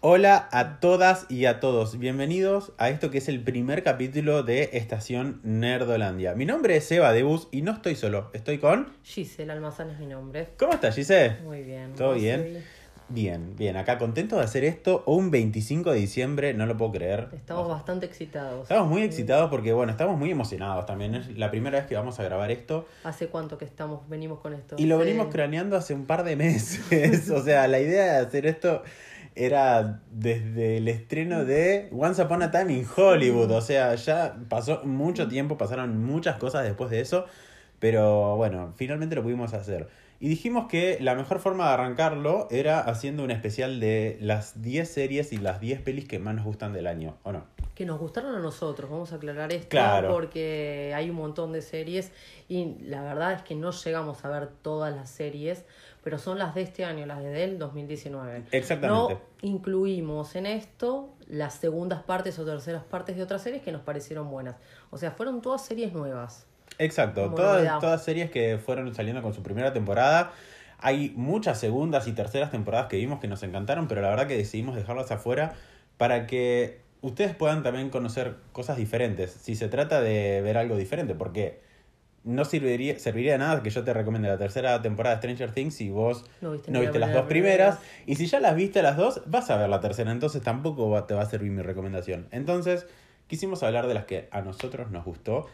Hola a todas y a todos, bienvenidos a esto que es el primer capítulo de Estación Nerdolandia. Mi nombre es Eva Debus y no estoy solo, estoy con... Giselle Almazán es mi nombre. ¿Cómo estás, Gise? Muy bien. ¿Todo ¿Vos, bien? Bien, bien, acá contento de hacer esto un 25 de diciembre, no lo puedo creer. Estamos bastante excitados. Estamos muy excitados porque, bueno, estamos muy emocionados también. Es la primera vez que vamos a grabar esto ¿Hace cuánto que estamos, venimos con esto? y lo venimos craneando hace un par de meses. o sea, la idea de hacer esto era desde el estreno de Once Upon a Time in Hollywood. O sea, ya pasó mucho tiempo, pasaron muchas cosas después de eso. Pero bueno, finalmente lo pudimos hacer. Y dijimos que la mejor forma de arrancarlo era haciendo un especial de las 10 series y las 10 pelis que más nos gustan del año, ¿o no? Que nos gustaron a nosotros, vamos a aclarar esto. Claro. Porque hay un montón de series y la verdad es que no llegamos a ver todas las series, pero son las de este año, las de del 2019. Exactamente. No incluimos en esto las segundas partes o terceras partes de otras series que nos parecieron buenas. O sea, fueron todas series nuevas. Exacto, todas, todas series que fueron saliendo con su primera temporada. Hay muchas segundas y terceras temporadas que vimos que nos encantaron, pero la verdad que decidimos dejarlas afuera para que ustedes puedan también conocer cosas diferentes. Si se trata de ver algo diferente, porque no serviría, serviría de nada que yo te recomiende la tercera temporada de Stranger Things si vos No viste, no las dos primeras. primeras. Y si ya las viste las dos, vas a ver la tercera. Entonces tampoco va- te va a servir mi recomendación. Entonces, quisimos hablar de las que a nosotros nos gustó.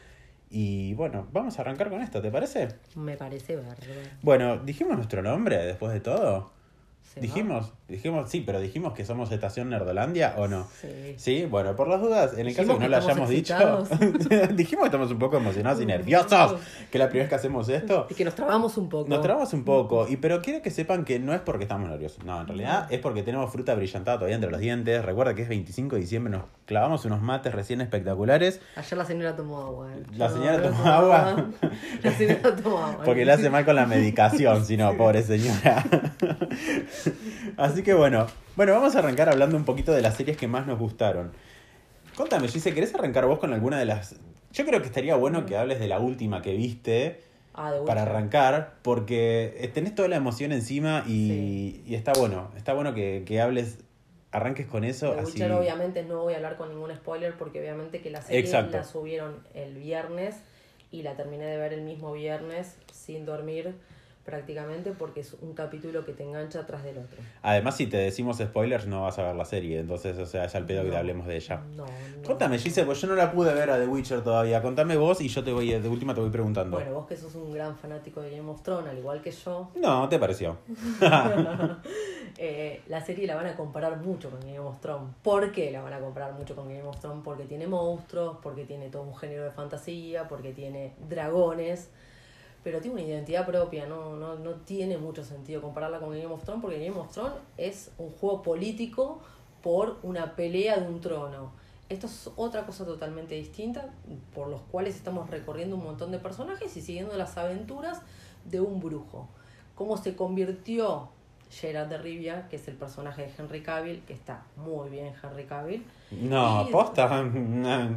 Y bueno, vamos a arrancar con esto, ¿te parece? Me parece verde. Bueno, dijimos nuestro nombre después de todo. Dijimos, dijimos, sí, pero dijimos que somos Estación Nerdolandia o no. Sí. Sí, bueno, por las dudas, en el caso Dijimos que no lo hayamos dicho, dijimos que estamos un poco emocionados y nerviosos, que la primera vez que hacemos esto, Y que nos trabamos un poco. nos trabamos un poco, y pero quiero que sepan que no es porque estamos nerviosos, no, en realidad es porque tenemos fruta brillantada todavía entre los dientes, recuerda que es 25 de diciembre, nos clavamos unos mates recién espectaculares, Ayer la señora tomó agua. ¿eh? La señora no tomó agua. La señora tomó agua. porque le hace mal con la medicación, si no, pobre señora. Así que bueno, bueno, vamos a arrancar hablando un poquito de las series que más nos gustaron. Contame, Gise, ¿querés arrancar vos con alguna de las... Yo creo que estaría bueno que hables de la última que viste Ah, de para arrancar, porque eh, tenés toda la emoción encima y, Sí. y está bueno, está bueno que, que hables, arranques con eso. The así... Witcher obviamente no voy a hablar con ningún spoiler porque obviamente que la serie Exacto. la subieron el viernes y la terminé de ver el mismo viernes sin dormir prácticamente porque es un capítulo que te engancha tras del otro. Además, si te decimos spoilers, no vas a ver la serie, entonces, o sea, es al pedo que te hablemos de ella. No, no. Contame, Gise, pues yo no la pude ver a The Witcher todavía. Contame vos y yo te voy, de última te voy preguntando. Bueno, vos que sos un gran fanático de Game of Thrones, al igual que yo, No, ¿te pareció? eh, la serie la van a comparar mucho con Game of Thrones. ¿Por qué la van a comparar mucho con Game of Thrones? Porque tiene monstruos, porque tiene todo un género de fantasía, porque tiene dragones, pero tiene una identidad propia, no, no, no tiene mucho sentido compararla con Game of Thrones, porque Game of Thrones es un juego político por una pelea de un trono. Esto es otra cosa totalmente distinta, por los cuales estamos recorriendo un montón de personajes y siguiendo las aventuras de un brujo. Cómo se convirtió Gerard de Rivia, que es el personaje de Henry Cavill, que está muy bien Henry Cavill. No, Y- posta. No,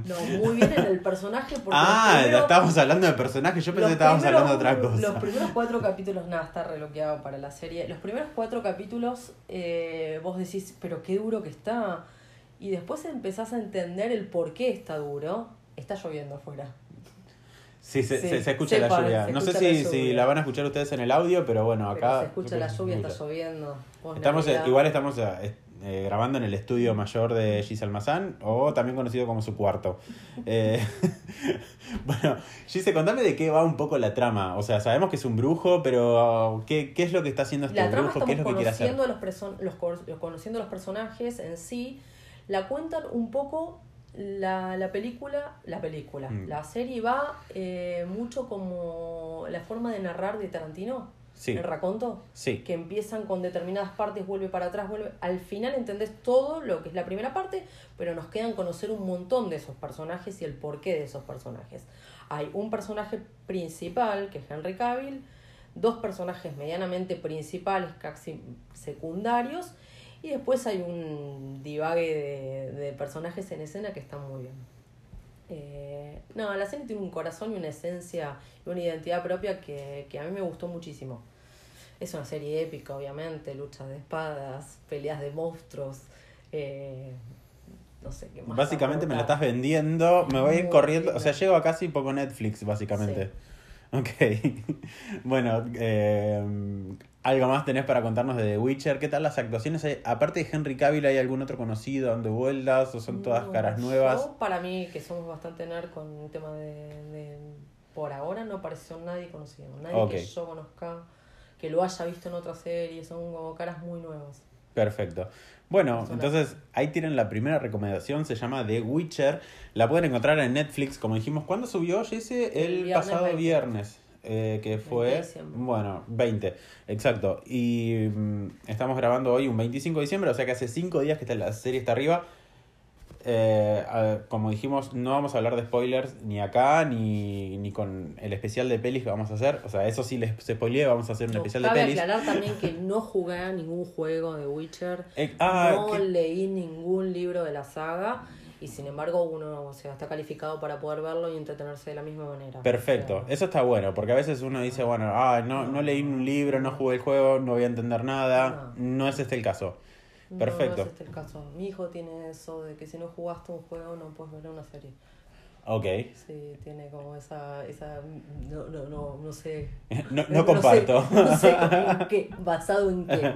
muy bien en el personaje porque ah, primeros- estábamos hablando de personajes. Yo pensé que estábamos primeros- hablando de otra cosa. Los primeros cuatro capítulos, nada, está reloqueado para la serie. Los primeros cuatro capítulos, eh, vos decís, pero qué duro que está. Y después empezás a entender el por qué está duro. Está lloviendo afuera. Sí, se, Sí, se- se escucha la lluvia. no sé si, la si la van a escuchar ustedes en el audio, pero bueno, Pero acá. se escucha la lluvia, está lloviendo. Estamos, eh, igual estamos eh, eh, grabando en el estudio mayor de Gis Almazán, o también conocido como su cuarto. Eh, bueno, Gise, contame de qué va un poco la trama. O sea, sabemos que es un brujo, pero ¿qué, qué es lo que está haciendo este La trama brujo? ¿Qué es lo que quiere hacer? los los, conociendo los personajes en sí. La cuentan un poco la, la película, la película, Mm. la serie va eh, mucho como la forma de narrar de Tarantino, Sí, el raconto, sí. que empiezan con determinadas partes, vuelve para atrás, vuelve. Al final entendés todo lo que es la primera parte, pero nos quedan conocer un montón de esos personajes y el porqué de esos personajes. Hay un personaje principal, que es Henry Cavill, dos personajes medianamente principales, casi secundarios, y después hay un divague de, de personajes en escena que están muy bien. Eh, no, la serie tiene un corazón y una esencia y una identidad propia que, que a mí me gustó muchísimo. Es una serie épica, obviamente, lucha de espadas, peleas de monstruos, Eh, no sé qué más. Básicamente me la estás vendiendo, me voy a ir corriendo, o sea, llego a casa y pongo Netflix, básicamente. Ok. bueno, eh, ¿algo más tenés para contarnos de The Witcher? ¿Qué tal las actuaciones? Hay- Aparte de Henry Cavill, ¿hay algún otro conocido dando vueltas o son todas No, caras nuevas? yo, para mí, que somos bastante nerd con el tema de, de- Por ahora no apareció nadie conocido. Nadie que yo conozca, que lo haya visto en otra serie. Son como caras muy nuevas. Perfecto. Bueno, entonces ahí tienen la primera recomendación, se llama The Witcher. La pueden encontrar en Netflix, como dijimos. ¿Cuándo subió, Jesse? El, El viernes pasado 20. viernes. Eh, que 20 fue, de diciembre. bueno, 20, exacto. Y mm, estamos grabando hoy un 25 de diciembre, o sea que hace 5 días que está, la serie está arriba. Eh, a- como dijimos, no vamos a hablar de spoilers ni acá, ni, ni con el especial de pelis que vamos a hacer. O sea, eso sí les spoileé, vamos a hacer un No, especial de pelis. aclarar también que no jugué a ningún juego de Witcher. Eh, ah, no que- leí ningún libro de la saga. Y sin embargo, uno o sea, está calificado para poder verlo y entretenerse de la misma manera. Perfecto, O sea, eso está bueno, porque a veces uno dice, bueno, ah, no, no leí un libro, no jugué el juego, no voy a entender nada. No es este el caso. no, perfecto. No, es este el caso. Mi hijo tiene eso de que si no jugaste un juego no puedes ver una serie. Ok. Sí, tiene como esa. esa no, no, no, no sé. No, no comparto. sé, no sé en qué, basado en qué.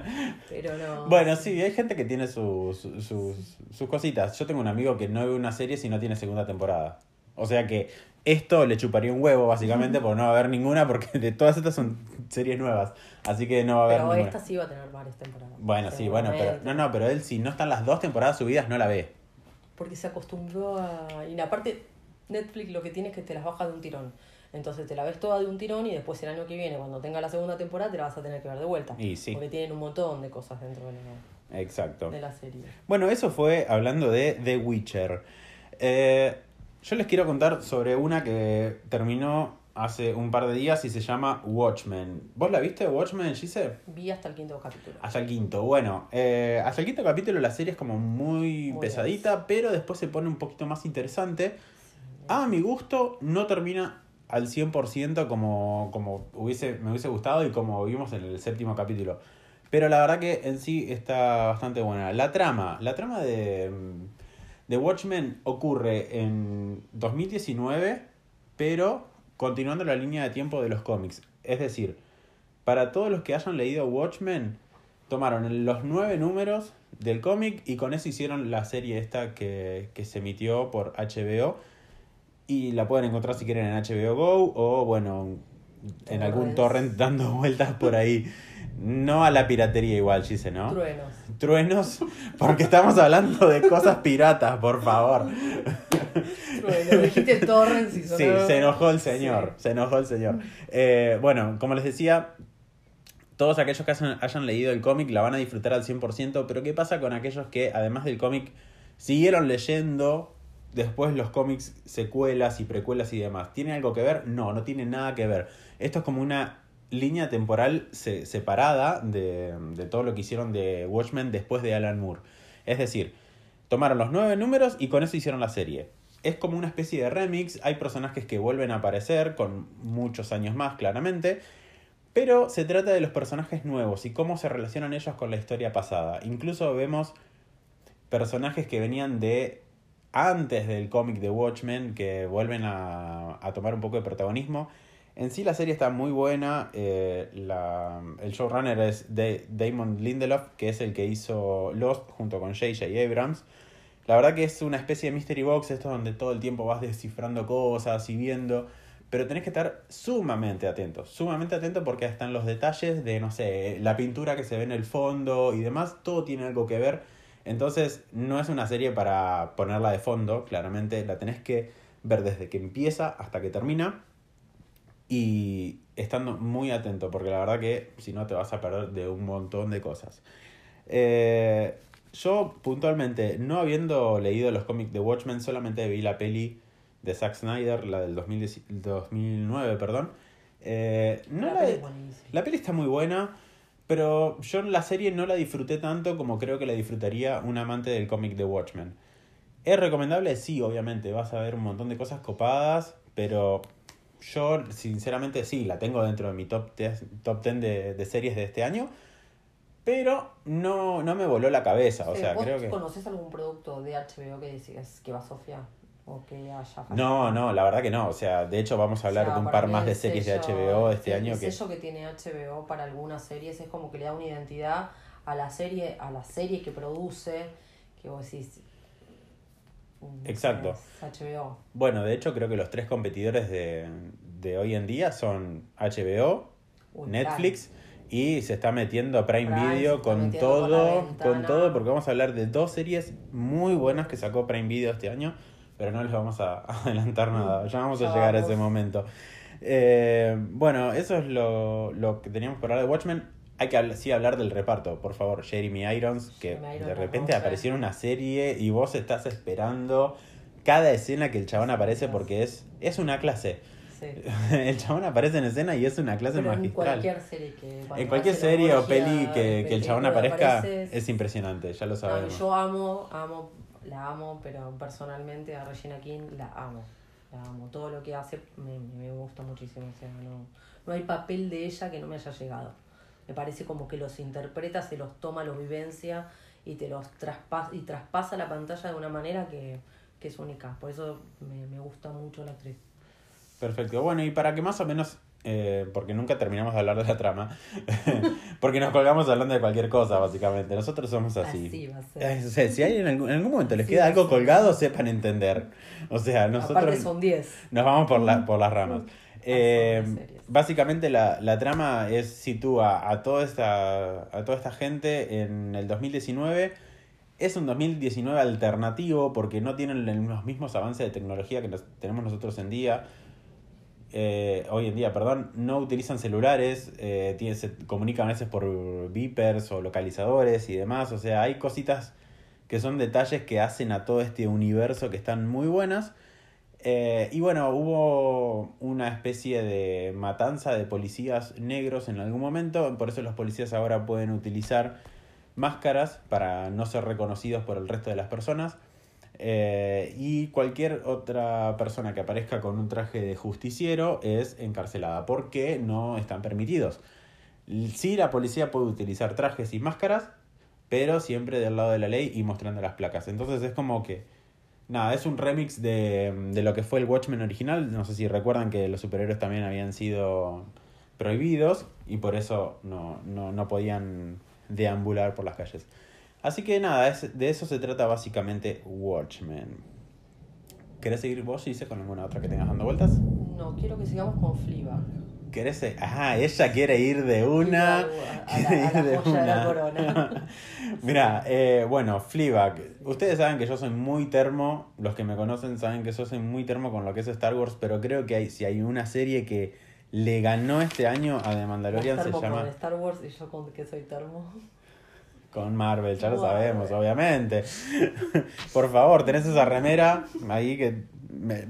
Pero no. Bueno, sí, hay gente que tiene sus, sus, sus cositas. Yo tengo un amigo que no ve una serie si no tiene segunda temporada. O sea que esto le chuparía un huevo, básicamente, porque no va a haber ninguna, porque de todas estas son series nuevas. Así que no va a haber Pero ninguna. esta sí va a tener varias temporadas. Bueno, sí, bueno, pero no, no, pero él si no están las dos temporadas subidas no la ve. Porque se acostumbró a. Y aparte, Netflix lo que tiene es que te las baja de un tirón. Entonces te la ves toda de un tirón y después el año que viene, cuando tenga la segunda temporada, te la vas a tener que ver de vuelta. Y sí. Porque tienen un montón de cosas dentro de la, Exacto. de la serie. Bueno, eso fue hablando de The Witcher. Eh, yo les quiero contar sobre una que terminó hace un par de días y se llama Watchmen. ¿Vos la viste, Watchmen, Gise? Vi hasta el quinto capítulo. Hasta el quinto. Bueno, eh, hasta el quinto capítulo la serie es como muy, Muy pesadita, pero después se pone un poquito más interesante. A mi gusto, no termina al 100% como, como hubiese, me hubiese gustado y como vimos en el séptimo capítulo. Pero la verdad que en sí está bastante buena. La trama, la trama de, de Watchmen ocurre en 2019, pero continuando la línea de tiempo de los cómics. Es decir, para todos los que hayan leído Watchmen, tomaron los nueve números del cómic y con eso hicieron la serie esta que, que se emitió por HBO. Y la pueden encontrar si quieren en HBO Go o, bueno, en algún torrent dando vueltas por ahí. No a la piratería igual, Gise, ¿no? Truenos. Truenos, porque estamos hablando de cosas piratas, por favor. Truenos. Dijiste torrents y Sí, se enojó el señor, se enojó el señor. Eh, bueno, como les decía, todos aquellos que hayan, hayan leído el cómic la van a disfrutar al 100%, pero ¿qué pasa con aquellos que además del cómic siguieron leyendo después los cómics, secuelas y precuelas y demás? ¿Tiene algo que ver? No, no tiene nada que ver. Esto es como una línea temporal se- separada de, de todo lo que hicieron de Watchmen después de Alan Moore. Es decir, tomaron los nueve números y con eso hicieron la serie. Es como una especie de remix, hay personajes que vuelven a aparecer con muchos años más, claramente, pero se trata de los personajes nuevos y cómo se relacionan ellos con la historia pasada. Incluso vemos personajes que venían de antes del cómic de Watchmen que vuelven a, a tomar un poco de protagonismo. En sí la serie está muy buena. eh, la- el showrunner es Da- Damon Lindelof, que es el que hizo Lost junto con J.J. Abrams. La verdad que es una especie de mystery box, esto donde todo el tiempo vas descifrando cosas y viendo, pero tenés que estar sumamente atento, sumamente atento porque están los detalles de, no sé, la pintura que se ve en el fondo y demás, todo tiene algo que ver. Entonces no es una serie para ponerla de fondo, claramente la tenés que ver desde que empieza hasta que termina y estando muy atento, porque la verdad que si no te vas a perder de un montón de cosas. Eh, yo puntualmente, no habiendo leído los cómics de Watchmen, solamente vi la peli de Zack Snyder, la del 2010 2009, perdón. Eh, no La la- peli es buenísima. la peli está muy buena, pero yo la serie no la disfruté tanto como creo que la disfrutaría un amante del cómic de Watchmen. ¿Es recomendable? Sí, obviamente. Vas a ver un montón de cosas copadas, pero yo sinceramente sí, la tengo dentro de mi top 10, top 10 de, de series de este año. Pero no, no me voló la cabeza, o sea, ¿Vos creo que... conoces algún producto de HBO que decís que va a Sofía? O que haya fallado? No, no, la verdad que no. O sea, de hecho vamos a hablar O sea, de un par más el de series de sello- HBO este el año que... sello que tiene HBO para algunas series es como que le da una identidad a la serie, a la serie que produce, que vos decís. mm, Exacto. HBO. Bueno, de hecho creo que los tres competidores de, de hoy en día son HBO, Uy, Netflix y se está metiendo Prime, Prime Video con todo, con todo, porque vamos a hablar de dos series muy buenas que sacó Prime Video este año, pero no les vamos a adelantar nada, ya vamos a Ya llegar a ese momento. Eh, bueno, eso es lo, lo que teníamos por hablar de Watchmen. Hay que habl- sí hablar del reparto, por favor. Jeremy Irons, que Jeremy Irons de repente apareció en una serie y vos estás esperando cada escena que el chabón aparece porque es, es una clase. Sí. El chabón aparece en escena y es una clase Pero en magistral. cualquier serie que. En cualquier serie o peli que, que el chabón aparezca es impresionante, ya lo No, sabemos. yo amo, amo, la amo, pero personalmente a Regina King la amo. La amo. Todo lo que hace me, me gusta muchísimo. O sea, no, no hay papel de ella que no me haya llegado. Me parece como que los interpreta, se los toma, los vivencia y te los traspasa, y traspasa la pantalla de una manera que, que es única. Por eso me, me gusta mucho la actriz. Perfecto. Bueno, y para que más o menos, eh, porque nunca terminamos de hablar de la trama, porque nos colgamos hablando de cualquier cosa, básicamente. Nosotros somos así. Así va a ser. O sea, si hay en algún, en algún momento les queda algo colgado, sepan entender. O sea, nosotros Aparte son 10. nos vamos por, la, por las ramas. Eh, básicamente la, la trama es sitúa a toda esta a toda esta gente en el 2019 es un 2019 alternativo porque no tienen los mismos avances de tecnología que nos- tenemos nosotros en día eh, hoy en día perdón no utilizan celulares eh, tiene- se comunican a veces por beepers o localizadores y demás. O sea hay cositas que son detalles que hacen a todo este universo que están muy buenas. Eh, y bueno, hubo una especie de matanza de policías negros en algún momento, por eso los policías ahora pueden utilizar máscaras para no ser reconocidos por el resto de las personas. Eh, y cualquier otra persona que aparezca con un traje de justiciero es encarcelada porque no están permitidos. Sí, la policía puede utilizar trajes y máscaras, pero siempre del lado de la ley y mostrando las placas. Entonces es como que Nada, es un remix de, de lo que fue el Watchmen original. No sé si recuerdan que los superhéroes también habían sido prohibidos y por eso no, no, no podían deambular por las calles. Así que nada, es, de eso se trata básicamente Watchmen. ¿Querés seguir vos, Gise, con alguna otra que tengas dando vueltas? No, quiero que sigamos con Fleabag. ¿Querés? se- Ajá, ella quiere ir de una. Quiere ir de una. corona. Mira, eh, bueno, Fleabag. Ustedes saben que yo soy muy termo. Los que me conocen saben que yo soy muy termo con lo que es Star Wars. Pero creo que hay, si hay una serie que le ganó este año a The Mandalorian se llama. con Star Wars y yo con que soy termo. Con Marvel, ya lo sabemos, obviamente. Por favor, tenés esa remera ahí que. me-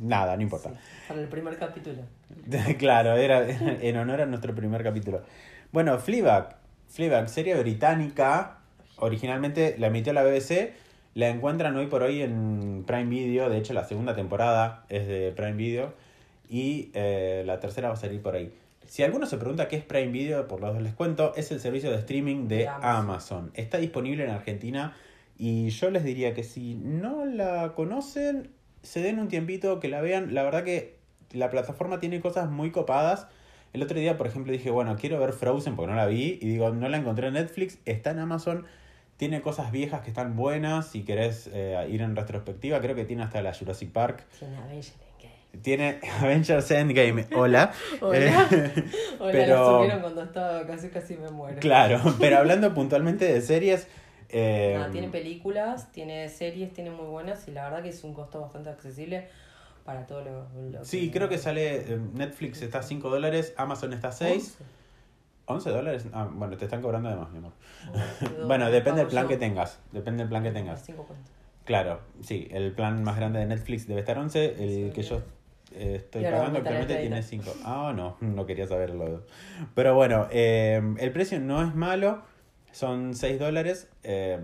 nada, no importa. Para el primer capítulo. claro, era en honor a nuestro primer capítulo. Bueno, Fleabag. Fleabag, serie británica. Originalmente la emitió la BBC. La encuentran hoy por hoy en Prime Video. De hecho, la segunda temporada es de Prime Video. Y eh, la tercera va a salir por ahí. Si alguno se pregunta qué es Prime Video, por los dos les cuento, es el servicio de streaming de De Amazon. Amazon. Está disponible en Argentina y yo les diría que si no la conocen, se den un tiempito, que la vean. La verdad que la plataforma tiene cosas muy copadas. El otro día, por ejemplo, dije, bueno, quiero ver Frozen porque no la vi. Y digo, no la encontré en Netflix, está en Amazon. Tiene cosas viejas que están buenas. Si querés eh, ir en retrospectiva, creo que tiene hasta la Jurassic Park. Tiene Avengers Endgame. Tiene Avengers Endgame. Hola. Hola. Eh, Hola, pero- subieron cuando estaba casi casi me muero. claro, pero hablando puntualmente de series. eh, tiene películas, tiene series, tiene muy buenas y la verdad que es un costo bastante accesible para todo lo, lo Sí, creo que sale. eh, Netflix está a 5 dólares, Amazon está a 6. 11 dólares. Ah, bueno, te están cobrando de más, mi amor. Bueno, depende del plan que tengas. Depende del plan que tengas. Claro, sí, el plan más grande de Netflix debe estar 11, el Sí. que yo eh, estoy pagando actualmente tiene 5. 30. Ah, no, no quería saberlo. Pero bueno, eh, el precio no es malo, son 6 dólares. eh,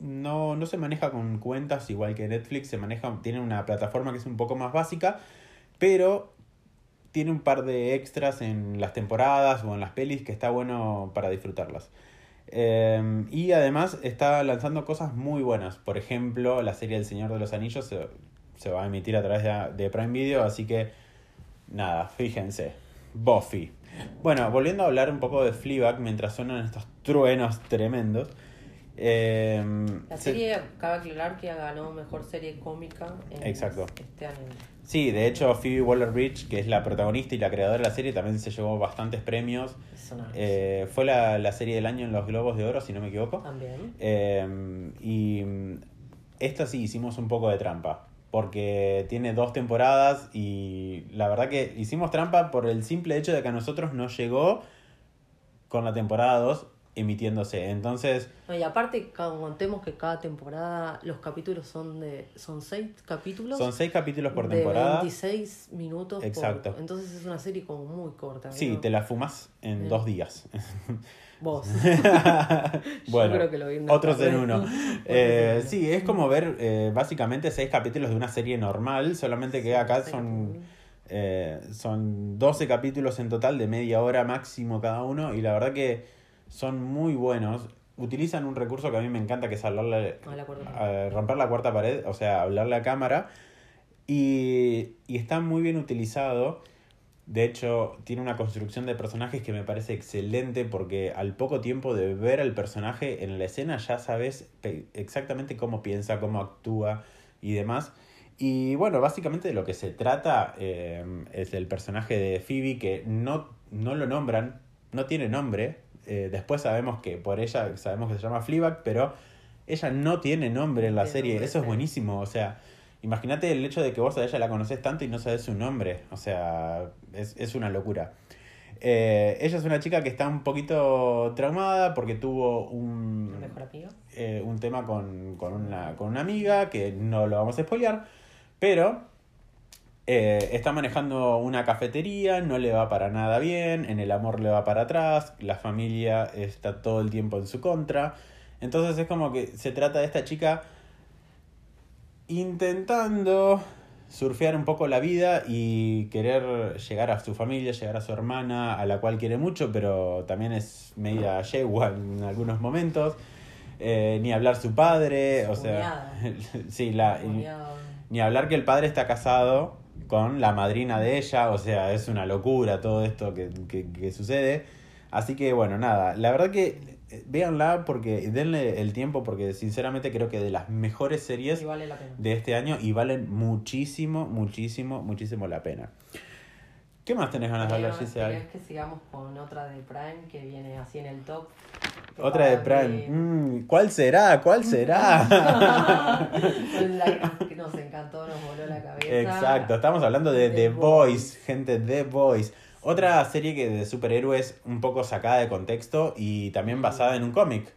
no, no se maneja con cuentas igual que Netflix, se maneja, tiene una plataforma que es un poco más básica, pero tiene un par de extras en las temporadas o en las pelis que está bueno para disfrutarlas. Eh, y además está lanzando cosas muy buenas. Por ejemplo, la serie El Señor de los Anillos se, se va a emitir a través de, de Prime Video, así que nada, fíjense. Buffy. Bueno, volviendo a hablar un poco de Fleabag mientras suenan estos truenos tremendos. Eh, La se- serie, cabe aclarar que ganó mejor serie cómica en Exacto. este año. Sí, de hecho Phoebe Waller-Bridge, que es la protagonista y la creadora de la serie, también se llevó bastantes premios. Eh, fue la, la serie del año en los Globos de Oro, si no me equivoco. también. Eh, y mm, esta sí hicimos un poco de trampa, porque tiene dos temporadas y la verdad que hicimos trampa por el simple hecho de que a nosotros nos llegó con la temporada 2 emitiéndose. Entonces, No, y aparte, contemos que cada temporada los capítulos son de son seis capítulos. son seis capítulos por de temporada. 26 minutos. por- Exacto. entonces es una serie como muy corta. Sí, ¿no? te la fumas en Bien. dos días. Vos. bueno, creo que lo vi en otros en uno. Eh, uno. sí, es como ver eh, básicamente seis capítulos de una serie normal, solamente que acá son, eh, son 12 capítulos en total de media hora máximo cada uno y la verdad que son muy buenos. Utilizan un recurso que a mí me encanta, que es hablarle, A la cuarta a romper la cuarta pared, o sea, hablarle a cámara. Y, y está muy bien utilizado. De hecho, tiene una construcción de personajes que me parece excelente porque al poco tiempo de ver al personaje en la escena ya sabes exactamente cómo piensa, cómo actúa y demás. Y bueno, básicamente de lo que se trata eh, es el personaje de Phoebe que no, no lo nombran, no tiene nombre. Eh, después sabemos que por ella sabemos que se llama Fleabag, pero ella no tiene nombre en la serie. nombre, Eso es buenísimo. O sea, imagínate el hecho de que vos a ella la conoces tanto y no sabes su nombre. O sea, es, es una locura. Eh, ella es una chica que está un poquito traumada porque tuvo un, ¿El mejor eh, un tema con, con, una, con una amiga que no lo vamos a spoilear, pero eh, está manejando una cafetería, no le va para nada bien, en el amor le va para atrás, la familia está todo el tiempo en su contra. Entonces es como que se trata de esta chica intentando surfear un poco la vida y querer llegar a su familia, llegar a su hermana, a la cual quiere mucho, pero también es media yegua en algunos momentos. Eh, ni hablar su padre, o sea, sí, la, ni hablar que el padre está casado con la madrina de ella, o sea, es una locura todo esto que, que, que sucede. Así que bueno, nada, la verdad que véanla porque denle el tiempo porque sinceramente creo que de las mejores series vale la de este año y valen muchísimo, muchísimo, muchísimo la pena. ¿Qué más tenés ganas de hablar, Giselle? quería que sigamos con otra de Prime que viene así en el top. Otra de Prime. Mm, ¿Cuál será? ¿Cuál será? la que nos encantó, nos voló la cabeza. Exacto, estamos hablando de The The Boys. gente, The Boys. Otra serie que de superhéroes un poco sacada de contexto y también basada en un cómic.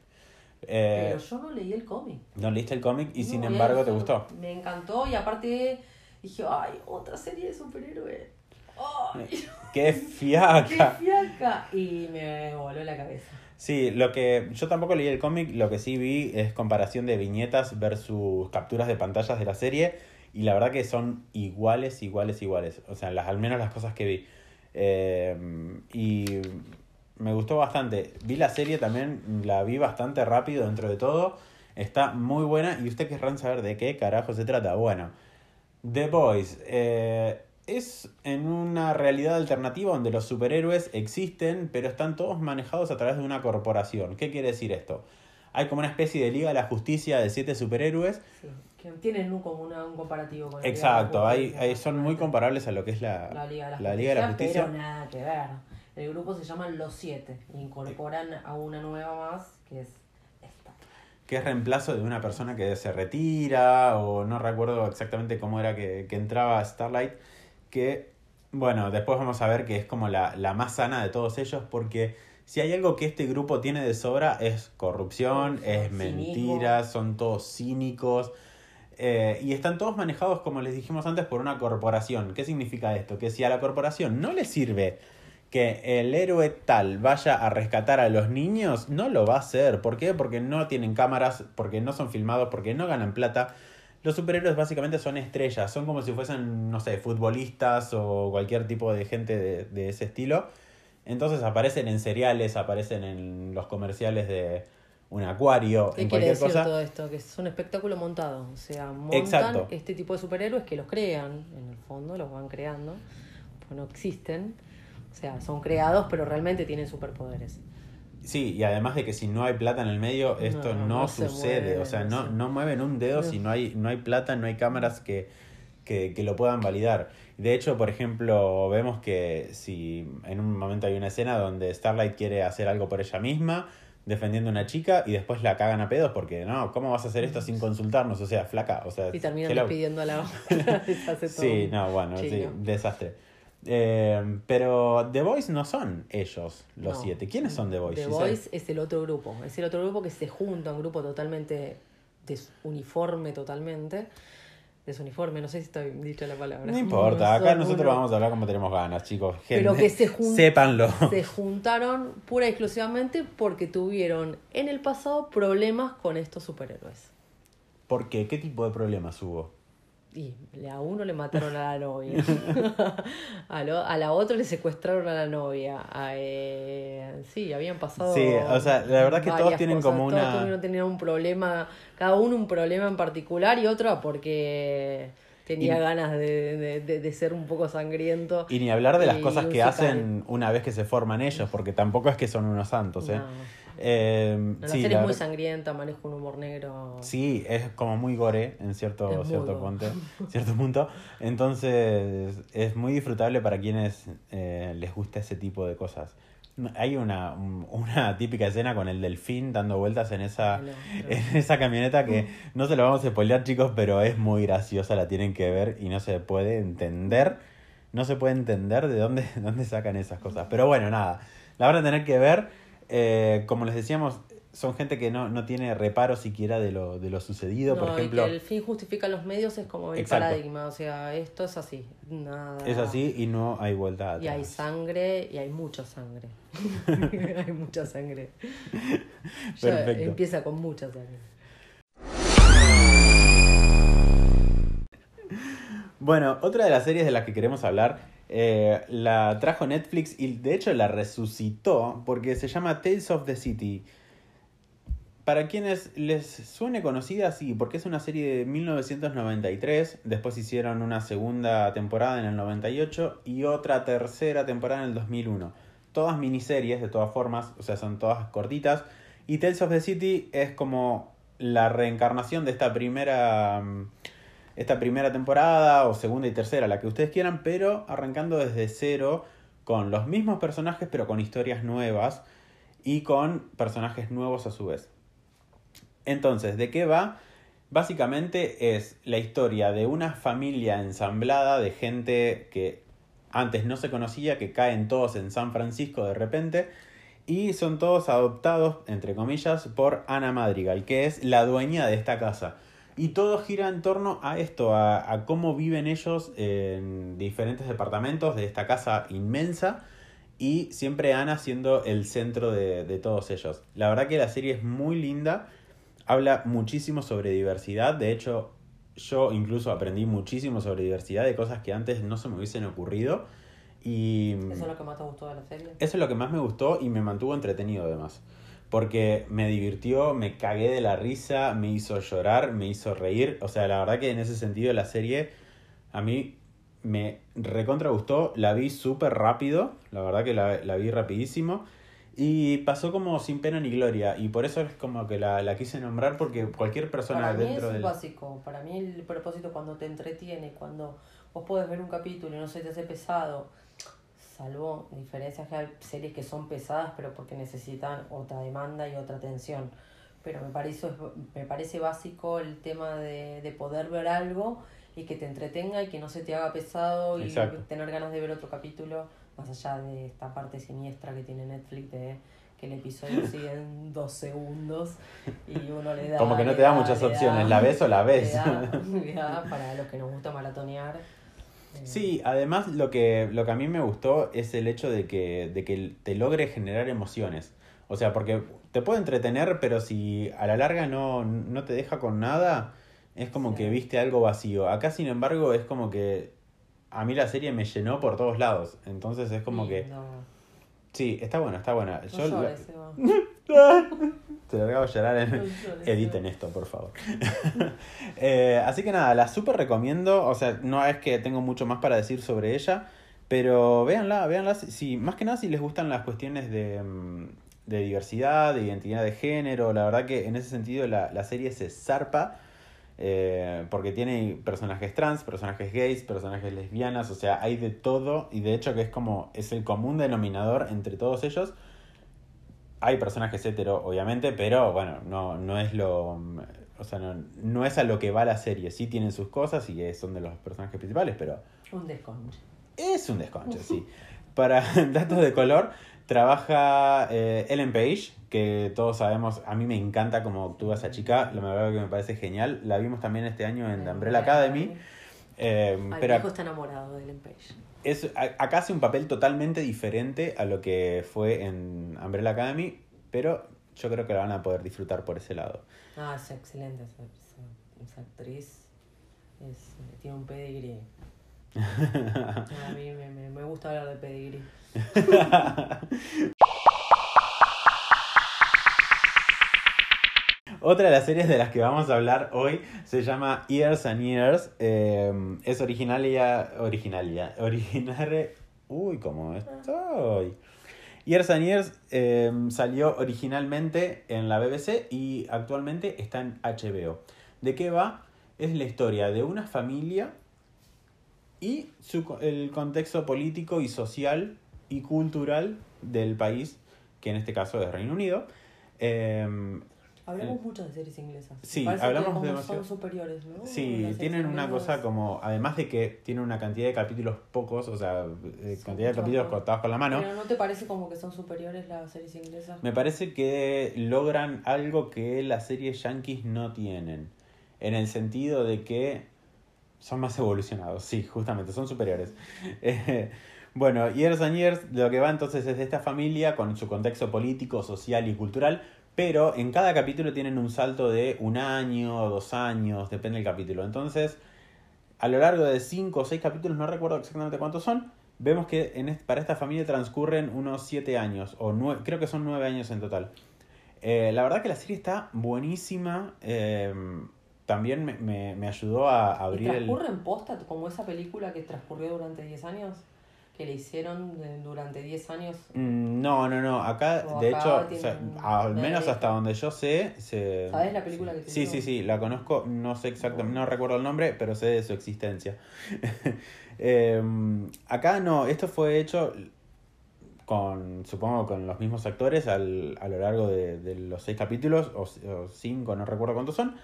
Eh, Pero yo no leí el cómic. no leíste el cómic y No, sin embargo te gustó. Me encantó y aparte dije, ay, otra serie de superhéroes. ¡Ay! ¡Qué ¡Qué fiaca! fiaca! Y me voló la cabeza. Sí, lo que yo tampoco leí el cómic, lo que sí vi es comparación de viñetas versus capturas de pantallas de la serie y la verdad que son iguales, iguales, iguales. O sea, las, al menos las cosas que vi. Eh, y me gustó bastante. Vi la serie también, la vi bastante rápido dentro de todo. Está muy buena y usted querrán saber de qué carajo se trata. Bueno, The Boys eh, es en una realidad alternativa donde los superhéroes existen, pero están todos manejados a través de una corporación. ¿Qué quiere decir esto? Hay como una especie de Liga de la Justicia de siete superhéroes. Sí, que tienen un, como una- un comparativo con la Liga de la Exacto, hay, Justicia, hay- son muy comparables a lo que es la, la Liga de la, la Justicia, Liga de la Justicia. Pero nada que ver. El grupo se llama Los Siete. Incorporan a una nueva más, que es esta. que es reemplazo de una persona que se retira o no recuerdo exactamente cómo era que, que entraba Starlight, que bueno, después vamos a ver que es como la, la más sana de todos ellos porque si hay algo que este grupo tiene de sobra es corrupción, es mentira, son todos cínicos. eh, y están todos manejados, como les dijimos antes, por una corporación. ¿Qué significa esto? Que si a la corporación no le sirve que el héroe tal vaya a rescatar a los niños, no lo va a hacer. ¿Por qué? Porque no tienen cámaras, porque no son filmados, porque no ganan plata. Los superhéroes básicamente son estrellas, son como si fuesen, no sé, futbolistas o cualquier tipo de gente de, de ese estilo. Entonces aparecen en seriales, aparecen en los comerciales de un acuario, ¿Qué en quiere cualquier decir cosa. todo esto? Que es un espectáculo montado. O sea, montan Exacto. este tipo de superhéroes que los crean, en el fondo, los van creando, pues no existen. O sea, son creados, pero realmente tienen superpoderes. Sí, y además de que si no hay plata en el medio, esto No, no, no se sucede. mueve, o sea, no no, mueven un dedo si no hay, no hay plata, no hay cámaras que, que, que lo puedan validar. De hecho, por ejemplo, vemos que si en un momento hay una escena donde Starlight quiere hacer algo por ella misma, defendiendo a una chica, y después la cagan a pedos porque, no, ¿cómo vas a hacer esto sin consultarnos? O sea, flaca, o sea... Y terminan hello. despidiendo a la otra. Sí, no, bueno, sí, desastre. Eh, pero The Voice no son ellos los No. siete. ¿Quiénes son The Voice? The? Voice es el otro grupo. Es el otro grupo que se junta, un grupo totalmente desuniforme, totalmente. Desuniforme, no sé si está bien dicha la palabra. No importa, acá nosotros uno- vamos a hablar como tenemos ganas, chicos. Pero Gente, que se jun- Sépanlo. Se juntaron pura y exclusivamente porque tuvieron en el pasado problemas con estos superhéroes. ¿Por qué? ¿Qué tipo de problemas hubo? Y a uno le mataron a la novia. a, lo- a la otra le secuestraron a la novia. A, eh, sí, habían pasado. Sí, o sea, la verdad que todos tienen cosas. como Todos una- tuvieron- tenían un problema, cada uno un problema en particular y otro porque tenía Y- ganas de, de- de- de ser un poco sangriento. Y ni hablar de las cosas que hacen una vez que se forman ellos, porque tampoco es que son unos santos, ¿eh? No. Eh, La sí, serie la es muy sangrienta, maneja un humor negro. Sí, es como muy gore en cierto, Es cierto, punto, cierto punto. Entonces es muy disfrutable para quienes eh, les gusta ese tipo de cosas. Hay una, un- una típica escena con el delfín dando vueltas en esa, Ay, no, no. en esa camioneta que no se lo vamos a spoilear chicos, pero es muy graciosa, la tienen que ver y no se puede entender, no se puede entender de dónde, de dónde sacan esas cosas. Pero bueno, nada, la van a tener que ver. Eh, como les decíamos, son gente que no, no tiene reparo siquiera de lo, de lo sucedido. No, Por y ejemplo, que el fin justifica los medios es como el Exacto. paradigma, o sea, esto es así, nada. es así y no hay vuelta atrás. Y hay sangre y hay mucha sangre. hay mucha sangre. Ya empieza con mucha sangre. Bueno, otra de las series de las que queremos hablar eh, la trajo Netflix y de hecho la resucitó porque se llama Tales of the City. Para quienes les suene conocida, sí, porque es una serie de 1993, después hicieron una segunda temporada en el 98 y otra tercera temporada en el 2001. Todas miniseries, de todas formas, o sea, son todas cortitas. Y Tales of the City es como la reencarnación de esta primera, mm, esta primera temporada, o segunda y tercera, la que ustedes quieran, pero arrancando desde cero, con los mismos personajes, pero con historias nuevas y con personajes nuevos a su vez. Entonces, ¿de qué va? Básicamente es la historia de una familia ensamblada de gente que antes no se conocía, que caen todos en San Francisco de repente, y son todos adoptados, entre comillas, por Ana Madrigal, que es la dueña de esta casa. Y todo gira en torno a esto, a, a cómo viven ellos en diferentes departamentos de esta casa inmensa y siempre Ana siendo el centro de, de todos ellos. La verdad que la serie es muy linda, habla muchísimo sobre diversidad, de hecho yo incluso aprendí muchísimo sobre diversidad de cosas que antes no se me hubiesen ocurrido y Eso es lo que más te gustó de la serie. eso es lo que más me gustó y me mantuvo entretenido además. Porque me divirtió, me cagué de la risa, me hizo llorar, me hizo reír. O sea, la verdad que en ese sentido la serie a mí me recontra gustó. La vi súper rápido, la verdad que la, la vi rapidísimo. Y pasó como sin pena ni gloria. Y por eso es como que la, la quise nombrar porque cualquier persona Para mí dentro es del... básico. Para mí el propósito cuando te entretiene, cuando vos podés ver un capítulo y no se te hace pesado, salvo diferencias que hay series que son pesadas, pero porque necesitan otra demanda y otra atención. Pero me parece, me parece básico el tema de, de poder ver algo y que te entretenga y que no se te haga pesado y tener ganas de ver otro capítulo, más allá de esta parte siniestra que tiene Netflix de que el episodio sigue en dos segundos y uno le da... Como que no te da muchas opciones, ¿la ves o la ves? Le da, le da para los que nos gusta maratonear. Sí, además lo que, lo que a mí me gustó es el hecho de que, de que te logre generar emociones. O sea, porque te puede entretener, pero si a la larga no, no te deja con nada, es como Sí. que viste algo vacío. Acá, sin embargo, es como que a mí la serie me llenó por todos lados. Entonces es como que no- Sí, está buena, está buena. No Yo llores. te lo hago llorar en... No llores, Editen esto, por favor. Eh, así que nada, la súper recomiendo. O sea, no es que tengo mucho más para decir sobre ella, pero véanla, véanla. Si, más que nada si les gustan las cuestiones de, mm, de diversidad, de identidad de género. La verdad que en ese sentido la, la serie se zarpa. eh, porque tiene personajes trans, personajes gays, personajes lesbianas, o sea, hay de todo y de hecho que es como, es el común denominador entre todos ellos. Hay personajes hetero, obviamente, pero bueno, no, no es lo. O sea, no, no es a lo que va la serie. Sí tienen sus cosas y son de los personajes principales, pero Un desconche. es un desconche, sí. Para datos de color, trabaja eh, Ellen Page, que todos sabemos, a mí me encanta cómo actúa esa chica, la verdad que me parece genial. La vimos también este año en The Umbrella Academy. Eh, Ay, pero mi hijo está enamorado de Ellen Page. es, a- acá hace un papel totalmente diferente a lo que fue en Umbrella Academy, pero yo creo que la van a poder disfrutar por ese lado. Ah, es excelente esa, esa- esa actriz. Es, tiene un pedigrí. A mí me, me, me gusta hablar de pedigrí. Otra de las series de las que vamos a hablar hoy se llama Years and Years. eh, es originalia. Originalia. Originaria. Uy, ¿cómo estoy? Years and Years eh, salió originalmente en la BBC y actualmente está en HBO. ¿De qué va? Es la historia de una familia y su, el contexto político y social y cultural del país, que en este caso es Reino Unido. Eh, Hablamos mucho de series inglesas. Sí, Parece hablamos como demasiado. son superiores, ¿no? Sí, tienen una inglesas. cosa como, además de que tienen una cantidad de capítulos pocos, o sea, eh, cantidad de capítulos más. contados con la mano, Pero ¿no te parece como que son superiores las series inglesas? me parece que logran algo que las series yankees no tienen, en el sentido de que son más evolucionados, sí, justamente, son superiores. Eh, bueno, Years and Years, lo que va entonces es de esta familia con su contexto político, social y cultural, pero en cada capítulo tienen un salto de un año o dos años, depende del capítulo. Entonces, a lo largo de cinco o seis capítulos, no recuerdo exactamente cuántos son, vemos que en para esta familia transcurren unos siete años, o nueve, creo que son nueve años en total. Eh, la verdad que la serie está buenísima. eh, también me, me- me ayudó a ¿Y abrir el... transcurre en posta como esa película que transcurrió durante 10 años? Que le hicieron de- durante 10 años. Mm, No, no, no. Acá, O de acá hecho, o sea, al menos hasta donde yo sé, se... ¿Sabés la película que te Sí, digo? sí, sí, la conozco, no sé exactamente, no recuerdo el nombre, pero sé de su existencia. Eh, acá no, esto fue hecho con, supongo, con los mismos actores al, a lo largo de, de los seis capítulos, o, o cinco, no recuerdo cuántos son,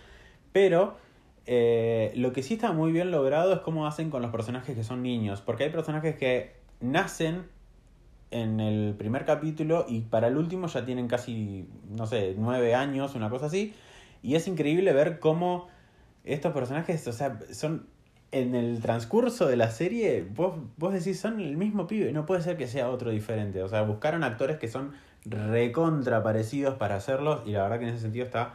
pero eh, lo que sí está muy bien logrado es cómo hacen con los personajes que son niños, porque hay personajes que nacen en el primer capítulo y para el último ya tienen casi, no sé, nueve años, una cosa así, y es increíble ver cómo estos personajes, o sea, son en el transcurso de la serie, vos, vos decís, son el mismo pibe, no puede ser que sea otro diferente. O sea, buscaron actores que son recontra parecidos para hacerlos y la verdad que en ese sentido está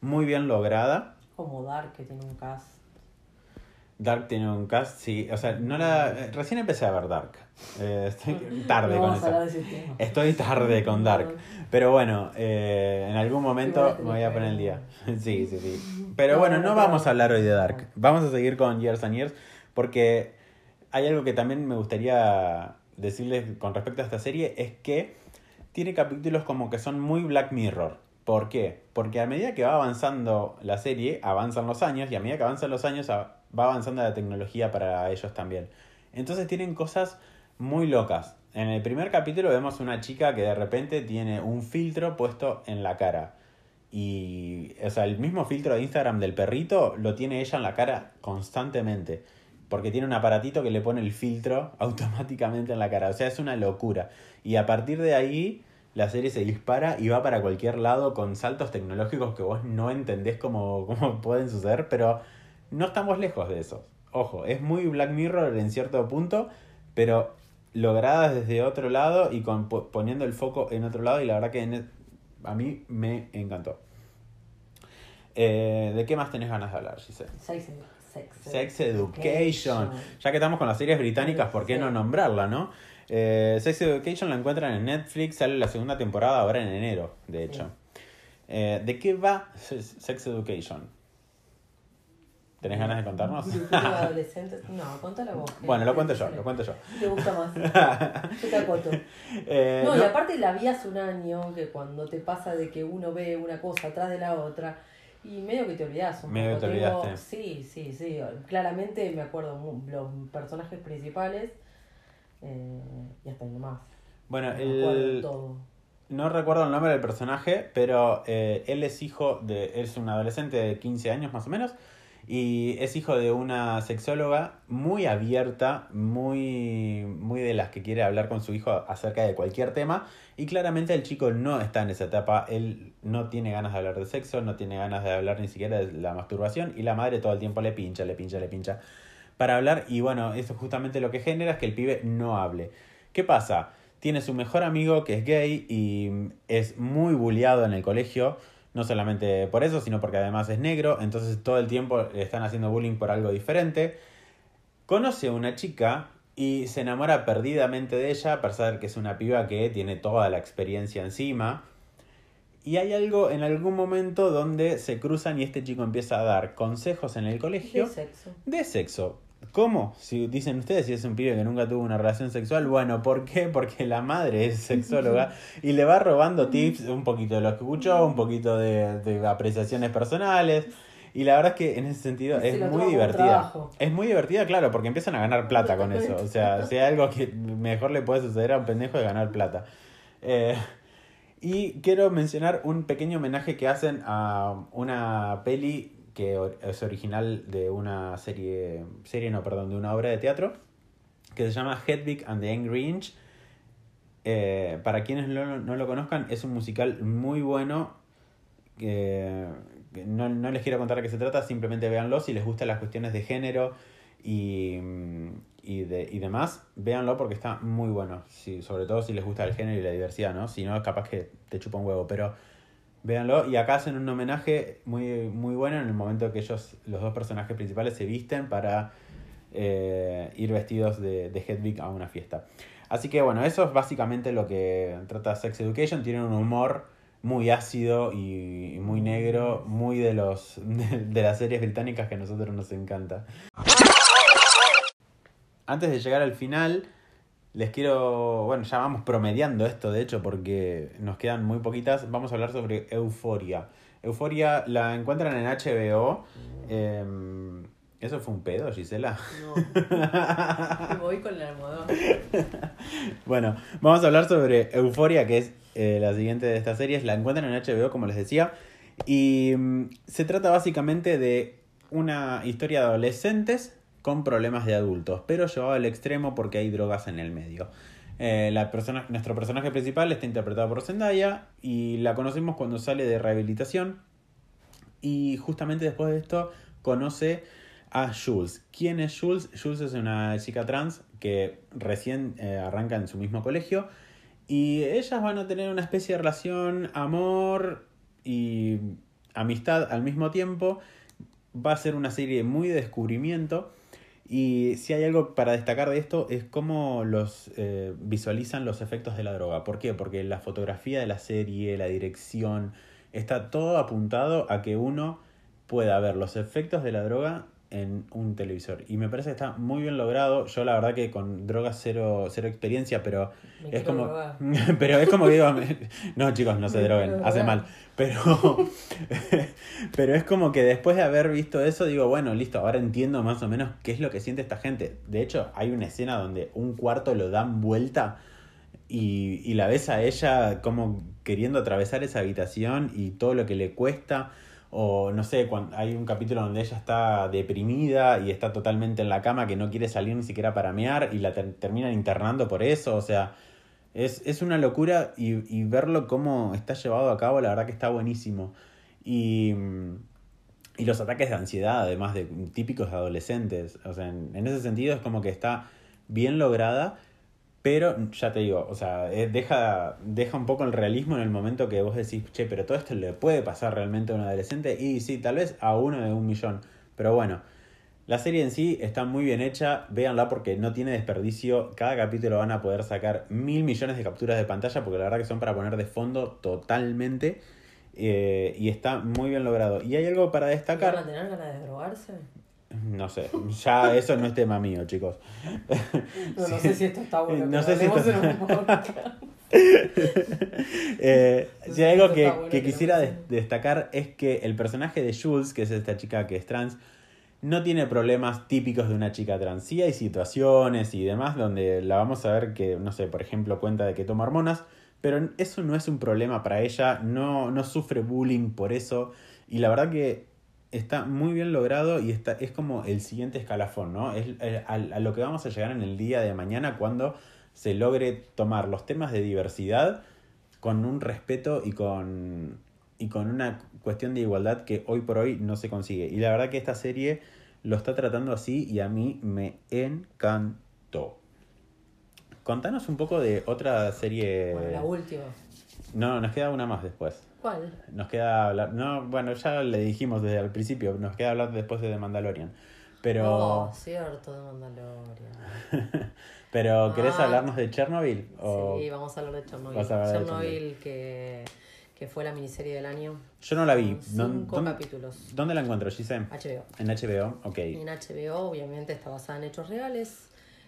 muy bien lograda. Como Dark, que tiene un cast. Dark tiene un cast, sí, o sea, no la... eh, Recién empecé a ver Dark. Eh, estoy tarde no con eso. Estoy tarde con Dark. Pero bueno, eh, en algún momento me voy a poner el día. Sí, sí, sí. Pero No, bueno, no, vamos a hablar hoy de Dark. Vamos a seguir con Years and Years porque hay algo que también me gustaría decirles con respecto a esta serie, es que tiene capítulos como que son muy Black Mirror. ¿Por qué? Porque a medida que va avanzando la serie, avanzan los años y a medida que avanzan los años va avanzando la tecnología para ellos también. Entonces tienen cosas muy locas. En el primer capítulo vemos una chica que de repente tiene un filtro puesto en la cara. Y, o sea, el mismo filtro de Instagram del perrito lo tiene ella en la cara constantemente. Porque tiene un aparatito que le pone el filtro automáticamente en la cara. O sea, es una locura. Y a partir de ahí, la serie se dispara y va para cualquier lado con saltos tecnológicos que vos no entendés cómo, cómo pueden suceder. Pero no estamos lejos de eso. Ojo, es muy Black Mirror en cierto punto, pero logradas desde otro lado y con, po- poniendo el foco en otro lado. Y la verdad que en- a mí me encantó. Eh, ¿De qué más tenés ganas de hablar, Giselle? Sex, sex, Sex Education. Ya que estamos con las series británicas, ¿por qué no nombrarla, no? Eh, Sex Education la encuentran en Netflix, sale la segunda temporada ahora en enero, de hecho. Eh, ¿De qué va Sex Education? ¿Tenés ganas de contarnos? Adolescentes. No, contala vos. bueno, lo cuento yo, lo cuento yo. ¿Te gusta más? Yo te acoto. Eh, No, y aparte la vi hace un año que cuando te pasa de que uno ve una cosa atrás de la otra y medio que te olvidas un Medio poco. te Tengo- olvidaste. Sí, sí, sí. Claramente me acuerdo los personajes principales eh, y hasta ahí nomás. bueno, No me el, todo. no recuerdo el nombre del personaje, pero eh, él es hijo de. Es un adolescente de 15 años más o menos. Y es hijo de una sexóloga muy abierta, muy, muy de las que quiere hablar con su hijo acerca de cualquier tema. Y claramente el chico no está en esa etapa. Él no tiene ganas de hablar de sexo, no tiene ganas de hablar ni siquiera de la masturbación. Y la madre todo el tiempo le pincha, le pincha, le pincha para hablar. Y bueno, eso justamente lo que genera es que el pibe no hable. ¿Qué pasa? Tiene su mejor amigo que es gay y es muy bulleado en el colegio. No solamente por eso, sino porque además es negro. Entonces todo el tiempo le están haciendo bullying por algo diferente. Conoce a una chica y se enamora perdidamente de ella, a pesar de que es una piba que tiene toda la experiencia encima. Y hay algo en algún momento donde se cruzan y este chico empieza a dar consejos en el colegio De sexo. de sexo. ¿Cómo? Si dicen ustedes si es un pibe que nunca tuvo una relación sexual, bueno, ¿por qué? Porque la madre es sexóloga y le va robando tips, un poquito de lo que escuchó, un poquito de, de apreciaciones personales. Y la verdad es que en ese sentido Y es muy divertida. Es muy divertida, claro, porque empiezan a ganar plata con eso. O sea, si hay algo que mejor le puede suceder a un pendejo de ganar plata. Eh, y quiero mencionar un pequeño homenaje que hacen a una peli que es original de una serie, serie no, perdón, de una obra de teatro que se llama Hedwig and the Angry Inch. Eh, para quienes no, no lo conozcan, es un musical muy bueno. que no, no les quiero contar de qué se trata, simplemente véanlo. Si les gustan las cuestiones de género y, y, de, y demás, véanlo porque está muy bueno. Si, sobre todo si les gusta el género y la diversidad, ¿no? Si no, capaz que te chupa un huevo, pero véanlo. Y acá hacen un homenaje muy, muy bueno en el momento que ellos, los dos personajes principales, se visten para eh, ir vestidos de, de Hedwig a una fiesta. Así que bueno, eso es básicamente lo que trata Sex Education. Tiene un humor muy ácido y muy negro, muy de los de las series británicas que a nosotros nos encanta. Antes de llegar al final, les quiero, bueno, ya vamos promediando esto, de hecho, porque nos quedan muy poquitas. Vamos a hablar sobre Euforia. Euforia la encuentran en HBO. Em, ¿Eso fue un pedo, Gisela? No. Me voy con el almohadón. Bueno, vamos a hablar sobre Euforia, que es eh, la siguiente de estas series. La encuentran en HBO, como les decía. Y mm, se trata básicamente de una historia de adolescentes con problemas de adultos, pero llevado al extremo porque hay drogas en el medio. Eh, la nuestro personaje principal está interpretado por Zendaya y la conocemos cuando sale de rehabilitación. Y justamente después de esto conoce a Jules. ¿Quién es Jules? Jules es una chica trans que recién eh, arranca en su mismo colegio y ellas van a tener una especie de relación, amor y amistad al mismo tiempo. Va a ser una serie muy de descubrimiento. Y si hay algo para destacar de esto es cómo los eh, visualizan los efectos de la droga. ¿Por qué? Porque la fotografía de la serie, la dirección, está todo apuntado a que uno pueda ver los efectos de la droga en un televisor. Y me parece que está muy bien logrado. Yo la verdad que con drogas cero, cero experiencia, pero Me es como. drogar. pero es como que digo. No, chicos, no se Me droguen, hace mal. Pero. pero es como que después de haber visto eso, digo, bueno, listo, ahora entiendo más o menos qué es lo que siente esta gente. De hecho, hay una escena donde un cuarto lo dan vuelta. Y, y la ves a ella como queriendo atravesar esa habitación y todo lo que le cuesta. O no sé, cuando hay un capítulo donde ella está deprimida y está totalmente en la cama que no quiere salir ni siquiera para mear y la ter- terminan internando por eso. O sea, es, es una locura y, y verlo cómo está llevado a cabo, la verdad que está buenísimo. Y, y los ataques de ansiedad, además de típicos de adolescentes. O sea, en ese sentido es como que está bien lograda. Pero ya te digo, o sea, eh, deja, deja un poco el realismo en el momento que vos decís, che, pero todo esto le puede pasar realmente a un adolescente. Y sí, tal vez a uno de un millón. Pero bueno, La serie en sí está muy bien hecha, véanla porque no tiene desperdicio. Cada capítulo van a poder sacar mil millones de capturas de pantalla porque la verdad que son para poner de fondo totalmente. Eh, y está muy bien logrado. Y hay algo para ¿Van a destacar. tener ganas de drogarse? No sé, ya eso no es tema mío, chicos. No, no sé si esto está bueno. No que sé si esto-. Eh, No si hay algo que, bueno que quisiera des- destacar es que el personaje de Jules, que es esta chica que es trans, no tiene problemas típicos de una chica trans. Sí hay situaciones y demás donde la vamos a ver que, no sé, por ejemplo, cuenta de que toma hormonas, pero eso no es un problema para ella, no, no sufre bullying por eso. Y la verdad que está muy bien logrado y está, es como el siguiente escalafón, ¿no? Es, a, a lo que vamos a llegar en el día de mañana cuando se logre tomar los temas de diversidad con un respeto y con, y con una cuestión de igualdad que hoy por hoy no se consigue. Y la verdad que esta serie lo está tratando así y a mí me encantó. Contanos un poco de otra serie. Bueno, la última. No, nos queda una más después. ¿Cuál? Nos queda hablar. No, bueno, ya le dijimos desde el principio. Nos queda hablar después de The Mandalorian. Pero. Oh, cierto, de Mandalorian. pero ¿querés Ah. hablarnos de Chernobyl? O- Sí, vamos a hablar de Chernobyl. De Chernobyl, que, que fue la miniserie del año. Yo no la vi. Son ¿Dó- Cinco ¿Dónde, capítulos. ¿Dónde la encuentro, Gisem? HBO. En HBO, ok. En HBO, obviamente, está basada en hechos reales.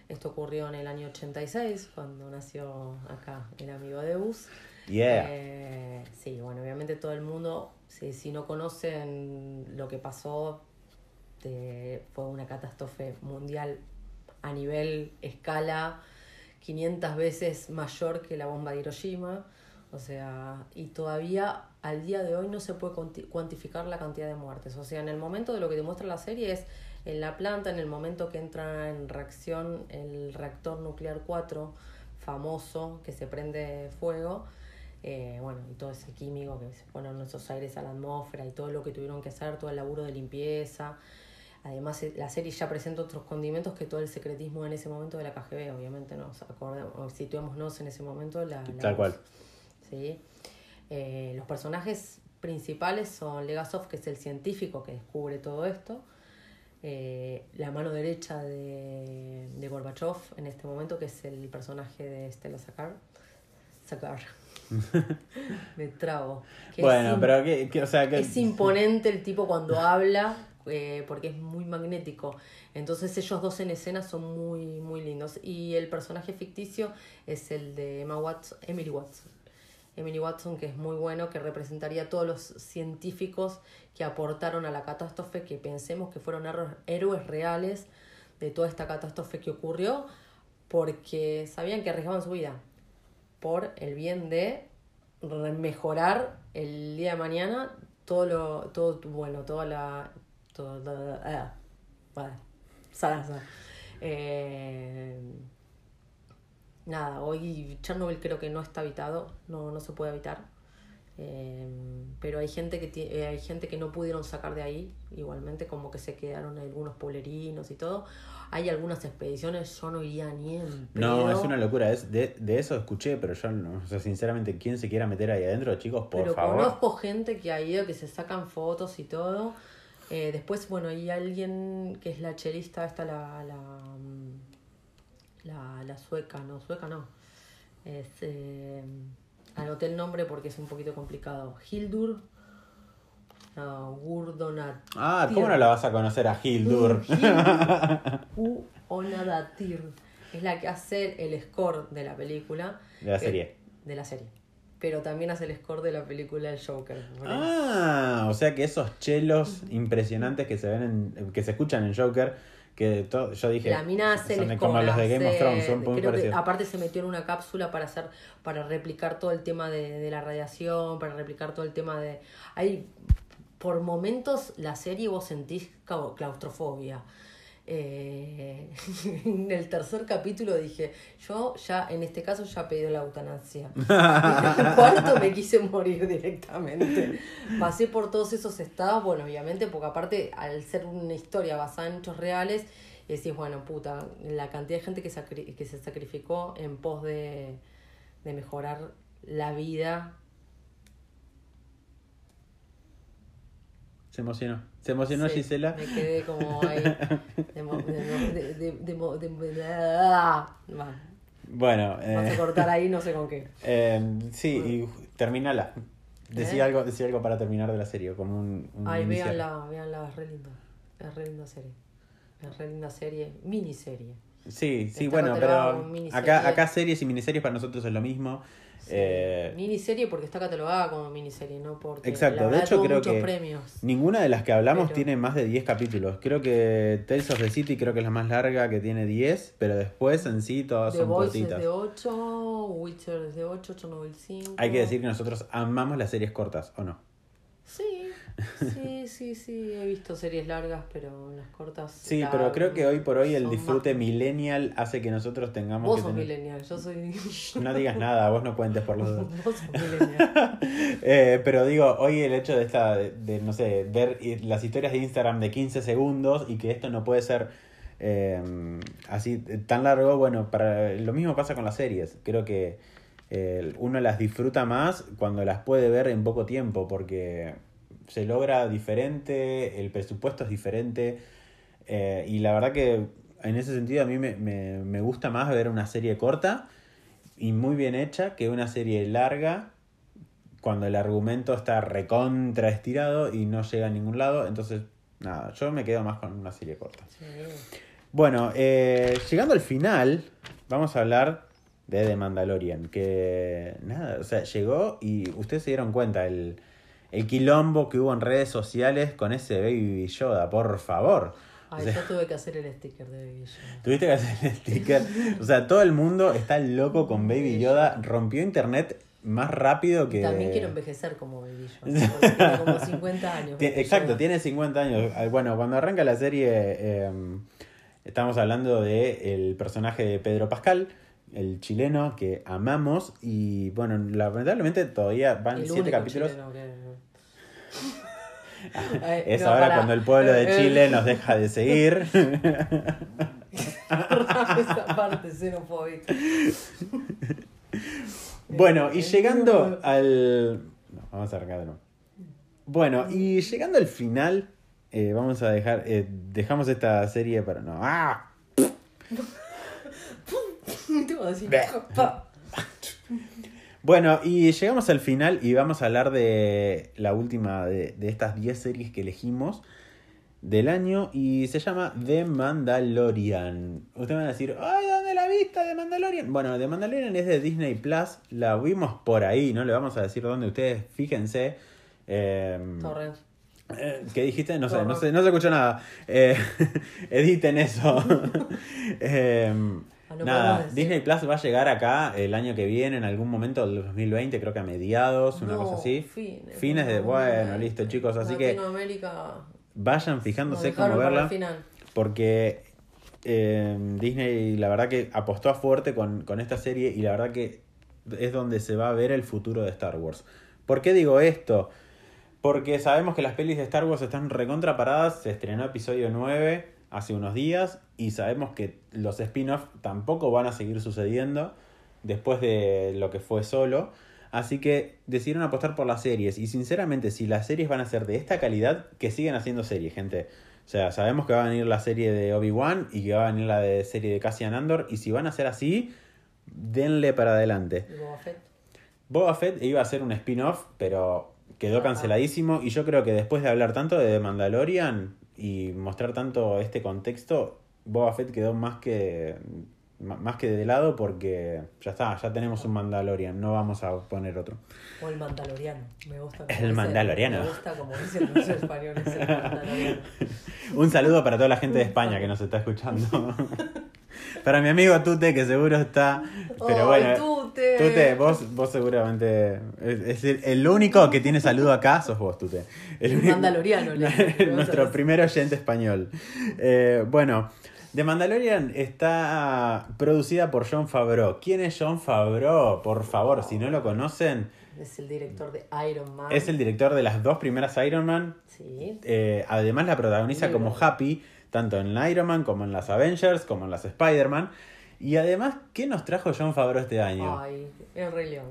Esto ocurrió en el año 86, cuando nació acá el amigo de Bus. Eh, sí, bueno, obviamente todo el mundo, si, si no conocen lo que pasó, fue una catástrofe mundial a nivel escala 500 veces mayor que la bomba de Hiroshima. O sea, y todavía al día de hoy no se puede cuanti- cuantificar la cantidad de muertes. O sea, en el momento de lo que te muestra la serie es en la planta, en el momento que entra en reacción el reactor nuclear 4 famoso que se prende fuego, eh, bueno, y todo ese químico que se ponen esos aires a la atmósfera y todo lo que tuvieron que hacer, todo el laburo de limpieza. Además, eh, la serie ya presenta otros condimentos que todo el secretismo en ese momento de la KGB, obviamente nos acordemos, o situémonos en ese momento. La, la Tal cual. ¿sí? Eh, los personajes principales son Legasov, que es el científico que descubre todo esto, eh, la mano derecha de, de Gorbachev en este momento, que es el personaje de Stella Sakar. Sakar. Me trabo. Que es Bueno, pero que, que- o sea, que... es imponente el tipo cuando habla, eh, porque es muy magnético. Entonces ellos dos en escena son muy, muy lindos. Y el personaje ficticio es el de Emma Watson, Emily Watson. Emily Watson, que es muy bueno, que representaría a todos los científicos que aportaron a la catástrofe, que pensemos que fueron héroes reales de toda esta catástrofe que ocurrió, porque sabían que arriesgaban su vida por el bien de mejorar el día de mañana todo lo todo bueno toda la todo la- vale, Sarasa. Eh, nada hoy Chernobyl creo que no está habitado no no se puede habitar Eh, pero hay gente que eh, hay gente que no pudieron sacar de ahí igualmente como que se quedaron algunos pueblerinos y todo hay algunas expediciones yo no iría ni en No, es una locura. Es de, de eso escuché, pero yo, no, o sea, sinceramente, ¿quién se quiera meter ahí adentro, chicos? Por Pero favor. conozco gente que ha ido, que se sacan fotos y todo. Eh, después, bueno, hay alguien que es la chelista, esta la, la, mm, la, la sueca, no, sueca no. Es, eh, anoté el nombre porque es un poquito complicado. Hildur no, Gurdonat. Ah, ¿cómo no la vas a conocer a Hildur? U Onadatir. Es la que hace el score de la película. De la Que- serie. De la serie. Pero también hace el score de la película El Joker. Ah, o sea que esos chelos impresionantes que se ven en, que se escuchan en Joker, que yo dije, La mina hace son los de Game of Thrones, son muy creo que aparte se metió en una cápsula para hacer, para replicar todo el tema de, de la radiación, para replicar todo el tema de. Hay por momentos la serie vos sentís claustrofobia. Eh, en el tercer capítulo dije, yo ya, en este caso ya pedí la eutanasia. en el cuarto me quise morir directamente. Pasé por todos esos estados, bueno, obviamente, porque aparte, al ser una historia basada en hechos reales, decís, bueno, puta, la cantidad de gente que, que se sacrificó en pos de, de mejorar la vida Se emocionó. Se emocionó Sí, Gisela. Me quedé como ahí. De, de, de, de, de mo- de- de- ah, Bueno, Vas a eh, cortar ahí, no sé con qué. eh, sí, y terminala. Decía ¿Eh? algo, decía algo para terminar de la serie, como un, un Ay, inicial. véanla, véanla, es re linda. Es re linda serie. Es re linda serie, miniserie. Sí, sí, bueno, pero acá, acá series y miniseries para nosotros es lo mismo. Sí. Eh, Miniserie porque está catalogada como miniserie, no porque. Exacto, la de hecho creo que premios. Ninguna de las que hablamos Pero- tiene más de 10 capítulos. Creo que Tales of the City creo que es la más larga, que tiene 10, pero después en sí todas The son Voice cortitas. es de 8, Witcher es de 8, Chernobyl 5. Hay que decir que nosotros amamos las series cortas, ¿o no? Sí, sí, sí, sí. He visto series largas, pero las cortas. Sí, pero creo que hoy por hoy el disfrute más- millennial hace que nosotros tengamos Vos que sos tener- millennial, yo soy. No digas nada, vos no cuentes por los dos. Vos sos millennial. Eh, pero digo, hoy el hecho de esta, de, de, no sé, ver las historias de Instagram de 15 segundos y que esto no puede ser eh, así eh, tan largo, bueno, para lo mismo pasa con las series. Creo que eh, uno las disfruta más cuando las puede ver en poco tiempo, porque se logra diferente, el presupuesto es diferente, eh, y la verdad que en ese sentido a mí me, me, me gusta más ver una serie corta y muy bien hecha que una serie larga cuando el argumento está recontra estirado y no llega a ningún lado. Entonces, nada, yo me quedo más con una serie corta. Sí. Bueno, eh, llegando al final, vamos a hablar de The Mandalorian. Que nada, o sea, llegó y ustedes se dieron cuenta el, el quilombo que hubo en redes sociales con ese Baby Yoda, por favor. O Ay, sea, yo tuve que hacer el sticker de Baby Yoda. Tuviste que hacer el sticker. O sea, todo el mundo está loco con Baby Yoda. Rompió internet más rápido que. También quiero envejecer como Baby Yoda. Tiene como 50 años. Baby Exacto, Yoda. tiene 50 años. Ah, Bueno, cuando arranca la serie, eh, estamos hablando de el personaje de Pedro Pascal, el chileno que amamos. Y bueno, lamentablemente todavía van El 7 único capítulos. chileno Ay, Es no, ahora cuando el pueblo de Eh, Chile nos deja de seguir. Esa parte xenofóbica. Bueno, y Eh, llegando al. No, vamos a arrancar de nuevo. Bueno, y llegando al final, eh, vamos a dejar. eh, dejamos esta serie para. No. ¡Ah! Te voy a decir, Bleh. pa. Bueno, y llegamos al final y vamos a hablar de la última de, de estas 10 series que elegimos del año y se llama The Mandalorian. Ustedes van a decir, ¡ay, ¿dónde la viste The Mandalorian? Bueno, The Mandalorian es de Disney Plus, la vimos por ahí, no le vamos a decir dónde, ustedes fíjense. Eh, Torrent. eh, ¿Qué dijiste? No sé, no sé, no se escuchó nada. Eh, editen eso. No nada. Disney Plus va a llegar acá el año que viene, en algún momento del 2020, creo que a mediados, una No, cosa así. Fines, Fines de, no, bueno, no, listo chicos, así que vayan fijándose cómo verla, final. porque eh, Disney la verdad que apostó a fuerte con, con esta serie y la verdad que es donde se va a ver el futuro de Star Wars. ¿Por qué digo esto? Porque sabemos que las pelis de Star Wars están recontra paradas, se estrenó episodio 9 hace unos días y sabemos que los spin-off tampoco van a seguir sucediendo después de lo que fue solo. Así que decidieron apostar por las series y sinceramente si las series van a ser de esta calidad, que sigan haciendo series, gente. O sea, sabemos que va a venir la serie de Obi-Wan y que va a venir la de serie de Cassian Andor y si van a ser así, denle para adelante. Boba Fett. Boba Fett iba a ser un spin-off, pero quedó Ajá. canceladísimo. Y yo creo que después de hablar tanto de The Mandalorian y mostrar tanto este contexto, Boba Fett quedó más que más que de lado porque ya está, ya tenemos un Mandalorian, no vamos a poner otro. O el Mandaloriano. Me gusta. como El Mandaloriano. Me gusta como dicen los españoles. El Mandaloriano. Un saludo para toda la gente de España que nos está escuchando. para mi amigo Tute, que seguro está. Pero ¡Ay, bueno. Tute! Tute, vos, vos seguramente. Es, es el, el único que tiene saludo acá, sos vos, Tute. El El único- Mandaloriano, le- Nuestro primer oyente español. Eh, bueno, The Mandalorian está producida por John Favreau. ¿Quién es John Favreau? Por favor, si no lo conocen, Es el director de Iron Man. es el director de las dos primeras Iron Man. Sí. Eh, además la protagoniza como Happy, tanto en Iron Man como en las Avengers, como en las Spider-Man. Y además, ¿qué nos trajo John Favreau este año? Ay, el Rey León.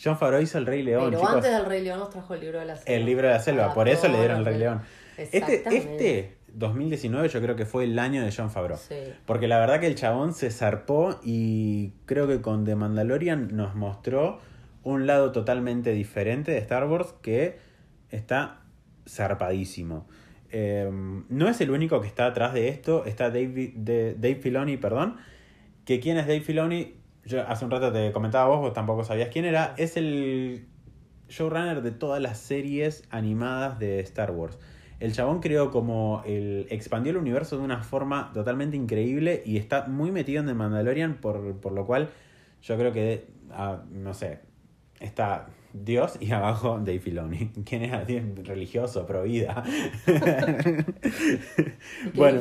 John Favreau hizo El Rey León, Pero chicos. antes del Rey León nos trajo el libro de la selva. El libro de la selva, Para por eso le dieron el Rey León. Este, este 2019 yo creo que fue el año de John Favreau. Sí. Porque la verdad que el chabón se zarpó y creo que con The Mandalorian nos mostró un lado totalmente diferente de Star Wars que está zarpadísimo. Eh, no es el único que está atrás de esto, está Dave, de- Dave Filoni, perdón. Que quién es Dave Filoni, yo hace un rato te comentaba vos, vos tampoco sabías quién era, es el showrunner de todas las series animadas de Star Wars. El chabón creó como el. expandió el universo de una forma totalmente increíble y está muy metido en The Mandalorian, por, por lo cual yo creo que, ah, no sé, está Dios y abajo Dave Filoni. ¿Quién es Dios religioso, pro vida? ¿Y Bueno.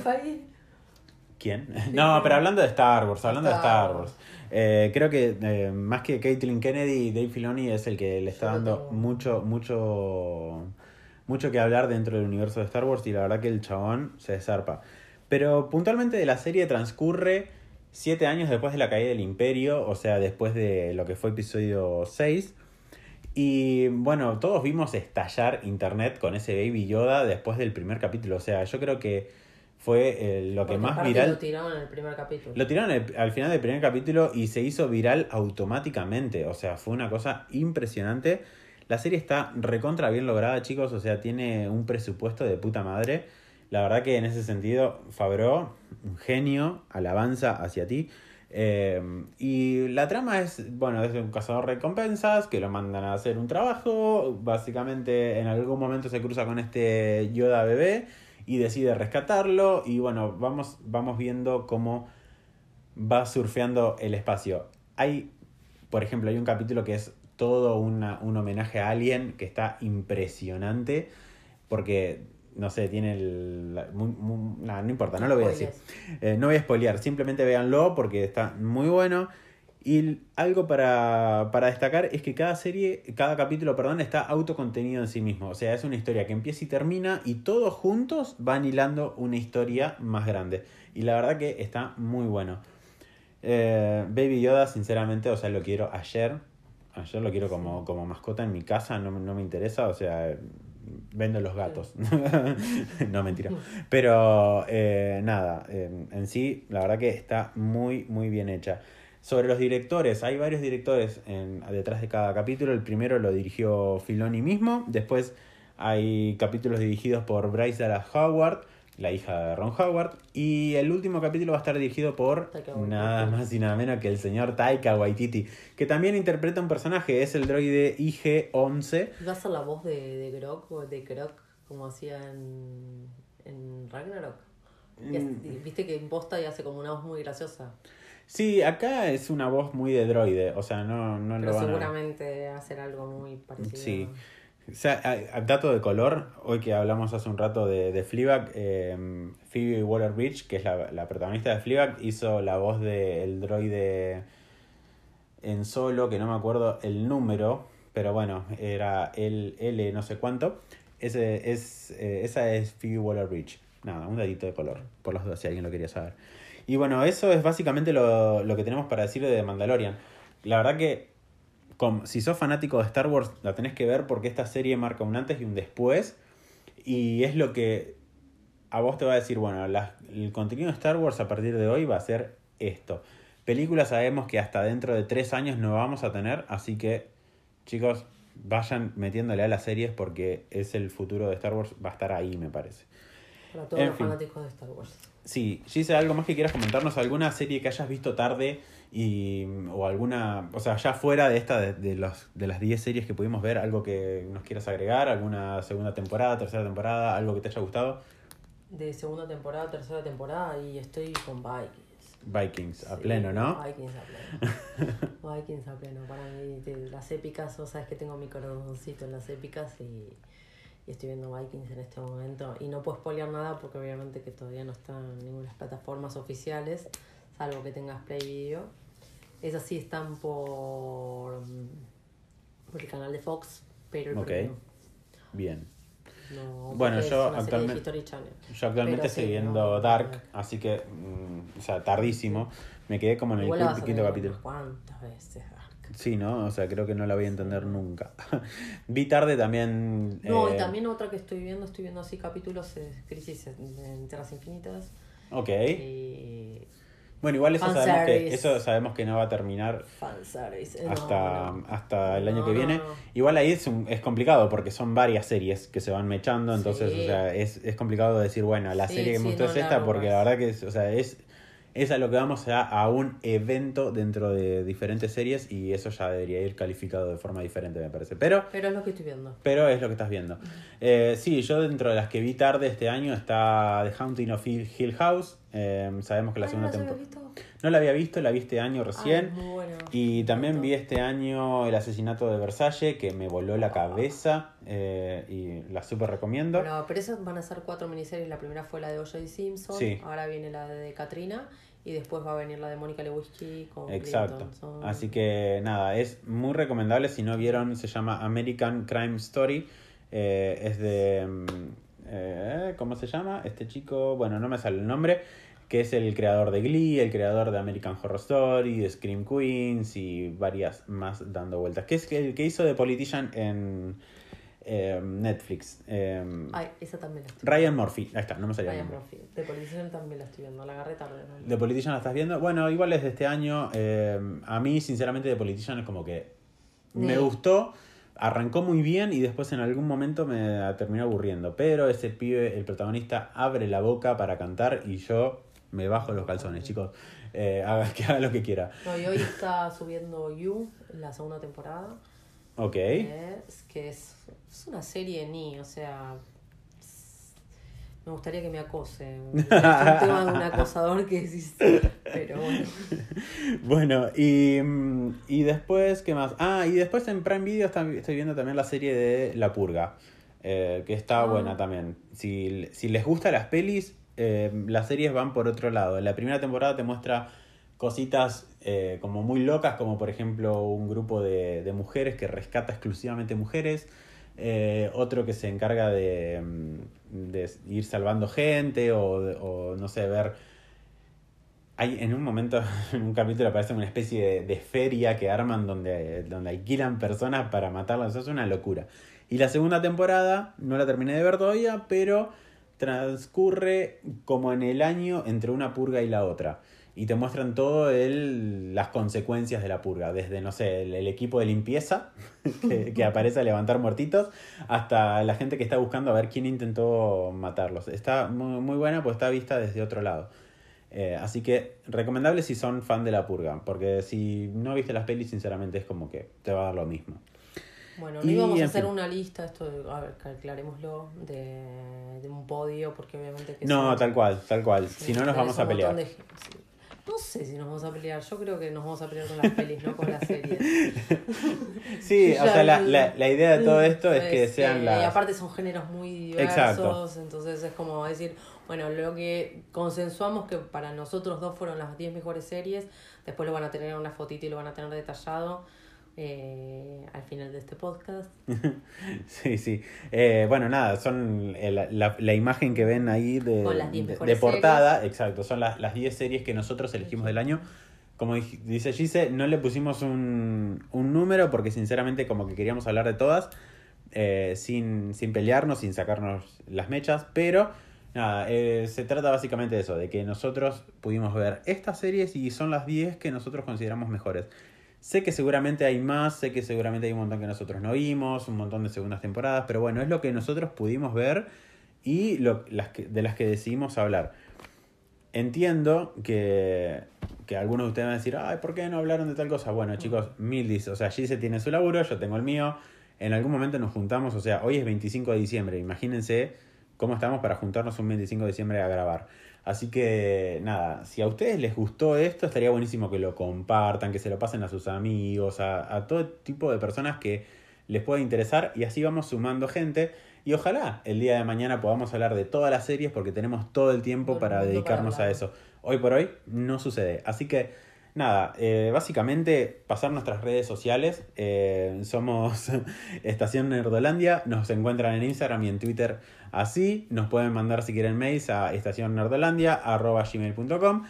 ¿Quién? No, pero hablando de Star Wars, hablando de Star Wars. Eh, creo que eh, más que Caitlyn Kennedy, Dave Filoni es el que le está dando mucho, mucho, mucho que hablar dentro del universo de Star Wars y la verdad que el chabón se desarpa. Pero puntualmente de la serie transcurre siete años después de la caída del imperio, o sea, después de lo que fue episodio 6. Y bueno, todos vimos estallar internet con ese Baby Yoda después del primer capítulo. O sea, yo creo que fue eh, lo que más viral. Lo tiraron en el primer capítulo. Lo tiraron al final del primer capítulo y se hizo viral automáticamente. O sea, fue una cosa impresionante. La serie está recontra bien lograda, chicos. O sea, tiene un presupuesto de puta madre. La verdad que en ese sentido, Fabro, un genio, alabanza hacia ti. Eh, y la trama es, bueno, es un cazador de recompensas que lo mandan a hacer un trabajo. Básicamente en algún momento se cruza con este Yoda bebé y decide rescatarlo. Y bueno, vamos, vamos viendo cómo va surfeando el espacio. Hay, por ejemplo, hay un capítulo que es todo una- un homenaje a Alien que está impresionante porque, no sé, tiene el... la- muy- muy- nah, no importa, no lo voy a decir. Eh, no voy a spoilear, simplemente véanlo porque está muy bueno. Y algo para, para destacar es que cada serie, cada capítulo, perdón, está autocontenido en sí mismo. O sea, es una historia que empieza y termina y todos juntos van hilando una historia más grande. Y la verdad que está muy bueno. Eh, Baby Yoda, sinceramente, o sea, lo quiero ayer. Ayer lo quiero como, como mascota en mi casa, no, no me interesa, o sea, vendo los gatos. no, mentira. Pero eh, nada, eh, en sí, la verdad que está muy, muy bien hecha. Sobre los directores, hay varios directores en- detrás de cada capítulo. El primero lo dirigió Filoni mismo. Después hay capítulos dirigidos por Bryce Dallas Howard, la hija de Ron Howard. Y el último capítulo va a estar dirigido por nada más y nada menos que el señor Taika Waititi, que también interpreta un personaje, es el droide IG-11. ¿Va a ser la voz de, de Grok o de Krok como hacía en, en Ragnarok? Y es- Mm. y Viste que imposta y hace como una voz muy graciosa. Sí, acá es una voz muy de droide, o sea, no, no Pero lo van a... seguramente a ser algo muy parecido. Sí. O sea, dato de color, hoy que hablamos hace un rato de, de Fleabag, eh, Phoebe Waller-Bridge, que es la, la protagonista de Fleabag, hizo la voz del droide en solo, que no me acuerdo el número, pero bueno, era el L no sé cuánto. Ese es, eh, esa es Phoebe Waller-Bridge. Nada, un datito de color, por los dos, si alguien lo quería saber. Y bueno, eso es básicamente lo, lo que tenemos para decir de Mandalorian. La verdad que com- si sos fanático de Star Wars, la tenés que ver porque esta serie marca un antes y un después. Y es lo que a vos te va a decir, bueno, la- el contenido de Star Wars a partir de hoy va a ser esto. Películas sabemos que hasta dentro de tres años no vamos a tener, así que chicos, vayan metiéndole a las series porque es el futuro de Star Wars, va a estar ahí me parece. Para todos En los fin. fanáticos de Star Wars. Sí, Gise, ¿algo más que quieras comentarnos? ¿Alguna serie que hayas visto tarde y, o alguna, o sea, ya fuera de esta, de, de los, de las 10 series que pudimos ver, algo que nos quieras agregar? ¿Alguna segunda temporada, tercera temporada, algo que te haya gustado? De segunda temporada, tercera temporada y estoy con Vikings. Vikings, a Sí, pleno, ¿no? Vikings a pleno. Vikings a pleno. Para mí, de las épicas, o sabes que tengo mi corazoncito en las épicas y, y estoy viendo Vikings en este momento. Y no puedo spoilear nada porque obviamente que todavía no está en ninguna de las plataformas oficiales, salvo que tengas Play Video. Esas sí están por, mm, por el canal de Fox, pero el Ok. Bien. no, Bueno, porque yo es una serie de actualmente- History Channel. Yo actualmente Pero estoy viendo no, Dark, no. así que, mm, o sea, tardísimo. Me quedé como en el Igual la vas quinto, a quinto ver capítulo. unas cuantas veces Dark. Sí, ¿no? O sea, creo que no la voy a entender nunca. Vi tarde también. No, y eh, también otra que estoy viendo, estoy viendo así capítulos de Crisis en, en Tierras Infinitas. Ok. Y Bueno, igual eso sabemos, que, eso sabemos que no va a terminar fanservice. Eh, no, hasta, no. hasta el año No, que viene. Igual ahí es, un- es complicado porque son varias series que se van mechando, entonces Sí. o sea, es, es complicado decir, bueno, la Sí, serie que sí, me gustó es esta porque la verdad que es, o sea, es, es a lo que vamos a, a un evento dentro de diferentes series y eso ya debería ir calificado de forma diferente, me parece. Pero, Pero es lo que estoy viendo. pero es lo que estás viendo. Eh, sí, yo dentro de las que vi tarde este año está The Haunting of Hill House. Eh, sabemos que la Ay, segunda ¿no temporada... No la había visto, la vi este año recién. Ay, muy buena. Y también vi este año el asesinato de Versalles, que me voló la cabeza eh, y la súper recomiendo. Bueno, pero esas van a ser cuatro miniseries. La primera fue la de O.J. Simpson. Sí. Ahora viene la de Katrina. Y después va a venir la de Mónica Lewinsky con Exacto. Clinton. Así que nada, es muy recomendable. Si no vieron, se llama American Crime Story. Eh, es de... mm, eh, ¿Cómo se llama? Este chico, bueno, no me sale el nombre. Que es el creador de Glee, el creador de American Horror Story, de Scream Queens y varias más dando vueltas. Que es el que hizo de Politician en eh, Netflix. Eh, Ay, esa también la estoy Ryan Murphy, ahí está, no me salía Ryan. Murphy. De Politician también la estoy viendo. La agarré tarde. ¿no? ¿De Politician la estás viendo? Bueno, igual es de este año. eh, a mí, sinceramente, de Politician es como que me gustó, arrancó muy bien y después en algún momento me terminó aburriendo. Pero ese pibe, el protagonista, abre la boca para cantar y yo me bajo los calzones, chicos. Eh, haga, que haga lo que quiera. No, y hoy está subiendo You, la segunda temporada. Ok. Es que es, es una serie ni, o sea. es- Me gustaría que me acose. Es un tema de un acosador que decís. Pero bueno. Bueno, y, mm, y después, ¿qué más? Ah, y después en Prime Video está- estoy viendo también la serie de La Purga, eh, que está Ah. buena también. Si, si les gustan las pelis, eh, las series van por otro lado. La primera temporada te muestra cositas eh, como muy locas, como por ejemplo un grupo de, mujeres que rescata exclusivamente mujeres. eh, otro que se encarga de, de ir salvando gente o no sé, ver hay en un momento, en un capítulo aparece una especie de, de feria que arman donde, donde alquilan personas para matarlas. Eso es una locura. Y la segunda temporada, no la terminé de ver todavía, pero transcurre como en el año entre una purga y la otra. Y te muestran todo las consecuencias de la purga, desde, no sé, el, equipo de limpieza que, que aparece a levantar muertitos, hasta la gente que está buscando a ver quién intentó matarlos. Está muy, muy buena, pues está vista desde otro lado. Eh, así que recomendable si son fan de la purga, porque si no viste las pelis, sinceramente es como que te va a dar lo mismo. Bueno, no Y, íbamos a hacer fin. una lista, esto, de- a ver, aclarémoslo, de, de un podio, porque obviamente que No, tal cual, tal cual. si no nos vamos a pelear. de-. No sé si nos vamos a pelear, yo creo que nos vamos a pelear con las pelis, no con las series. Sí, o sea, la, la, la idea de todo esto es que Es sean Y las... aparte son géneros muy diversos, Exacto. entonces es como decir, bueno, lo que consensuamos que para nosotros dos fueron las 10 mejores series, después lo van a tener en una fotito y lo van a tener detallado eh, al final de este podcast. Sí, sí. Eh, bueno, nada, son eh, la, la, la imagen que ven ahí de, Con las 10 de- portada, exacto, son las, las 10 series que nosotros elegimos del año. Como dice Gise, no le pusimos un, un número porque sinceramente como que queríamos hablar de todas eh, sin, sin pelearnos, sin sacarnos las mechas, pero nada, eh, se trata básicamente de eso, de que nosotros pudimos ver estas series y son las 10 que nosotros consideramos mejores. Sé que seguramente hay más, sé que seguramente hay un montón que nosotros no vimos, un montón de segundas temporadas, pero bueno, es lo que nosotros pudimos ver y lo, las que, de las que decidimos hablar. Entiendo que, que algunos de ustedes van a decir, ay, ¿por qué no hablaron de tal cosa? Bueno, chicos, mil dis, o sea, Gise tiene su laburo, yo tengo el mío, en algún momento nos juntamos, o sea, hoy es 25 de diciembre, imagínense cómo estamos para juntarnos un 25 de diciembre a grabar. Así que nada, si a ustedes les gustó esto, estaría buenísimo que lo compartan, que se lo pasen a sus amigos, a, a todo tipo de personas que les pueda interesar y así vamos sumando gente. Y ojalá el día de mañana podamos hablar de todas las series porque tenemos todo el tiempo Todo para dedicarnos para a eso. Hoy por hoy no sucede. Así que nada, eh, básicamente pasar nuestras redes sociales. eh, somos Estación Nerdolandia. Nos encuentran en Instagram y en Twitter así. Nos pueden mandar si quieren mails a estacionnnerdolandia.gmail.com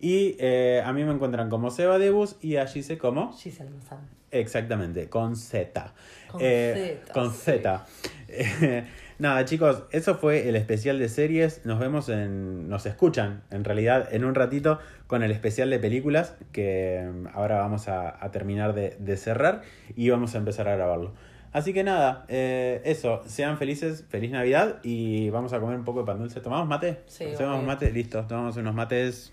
Y eh, a mí me encuentran como Seba Debus y a Gise como... Giselle Mazán. Exactamente, con Z. Con Z, Con sí. Z. Nada, chicos, eso fue el especial de series. Nos vemos en. Nos escuchan, en realidad, en un ratito con el especial de películas que mm, ahora vamos a, a terminar de, de cerrar y vamos a empezar a grabarlo. Así que nada, eh, eso, sean felices, feliz Navidad y vamos a comer un poco de pan dulce. ¿Tomamos mate? Sí, ¿Tomamos mate? Listo, tomamos unos mates.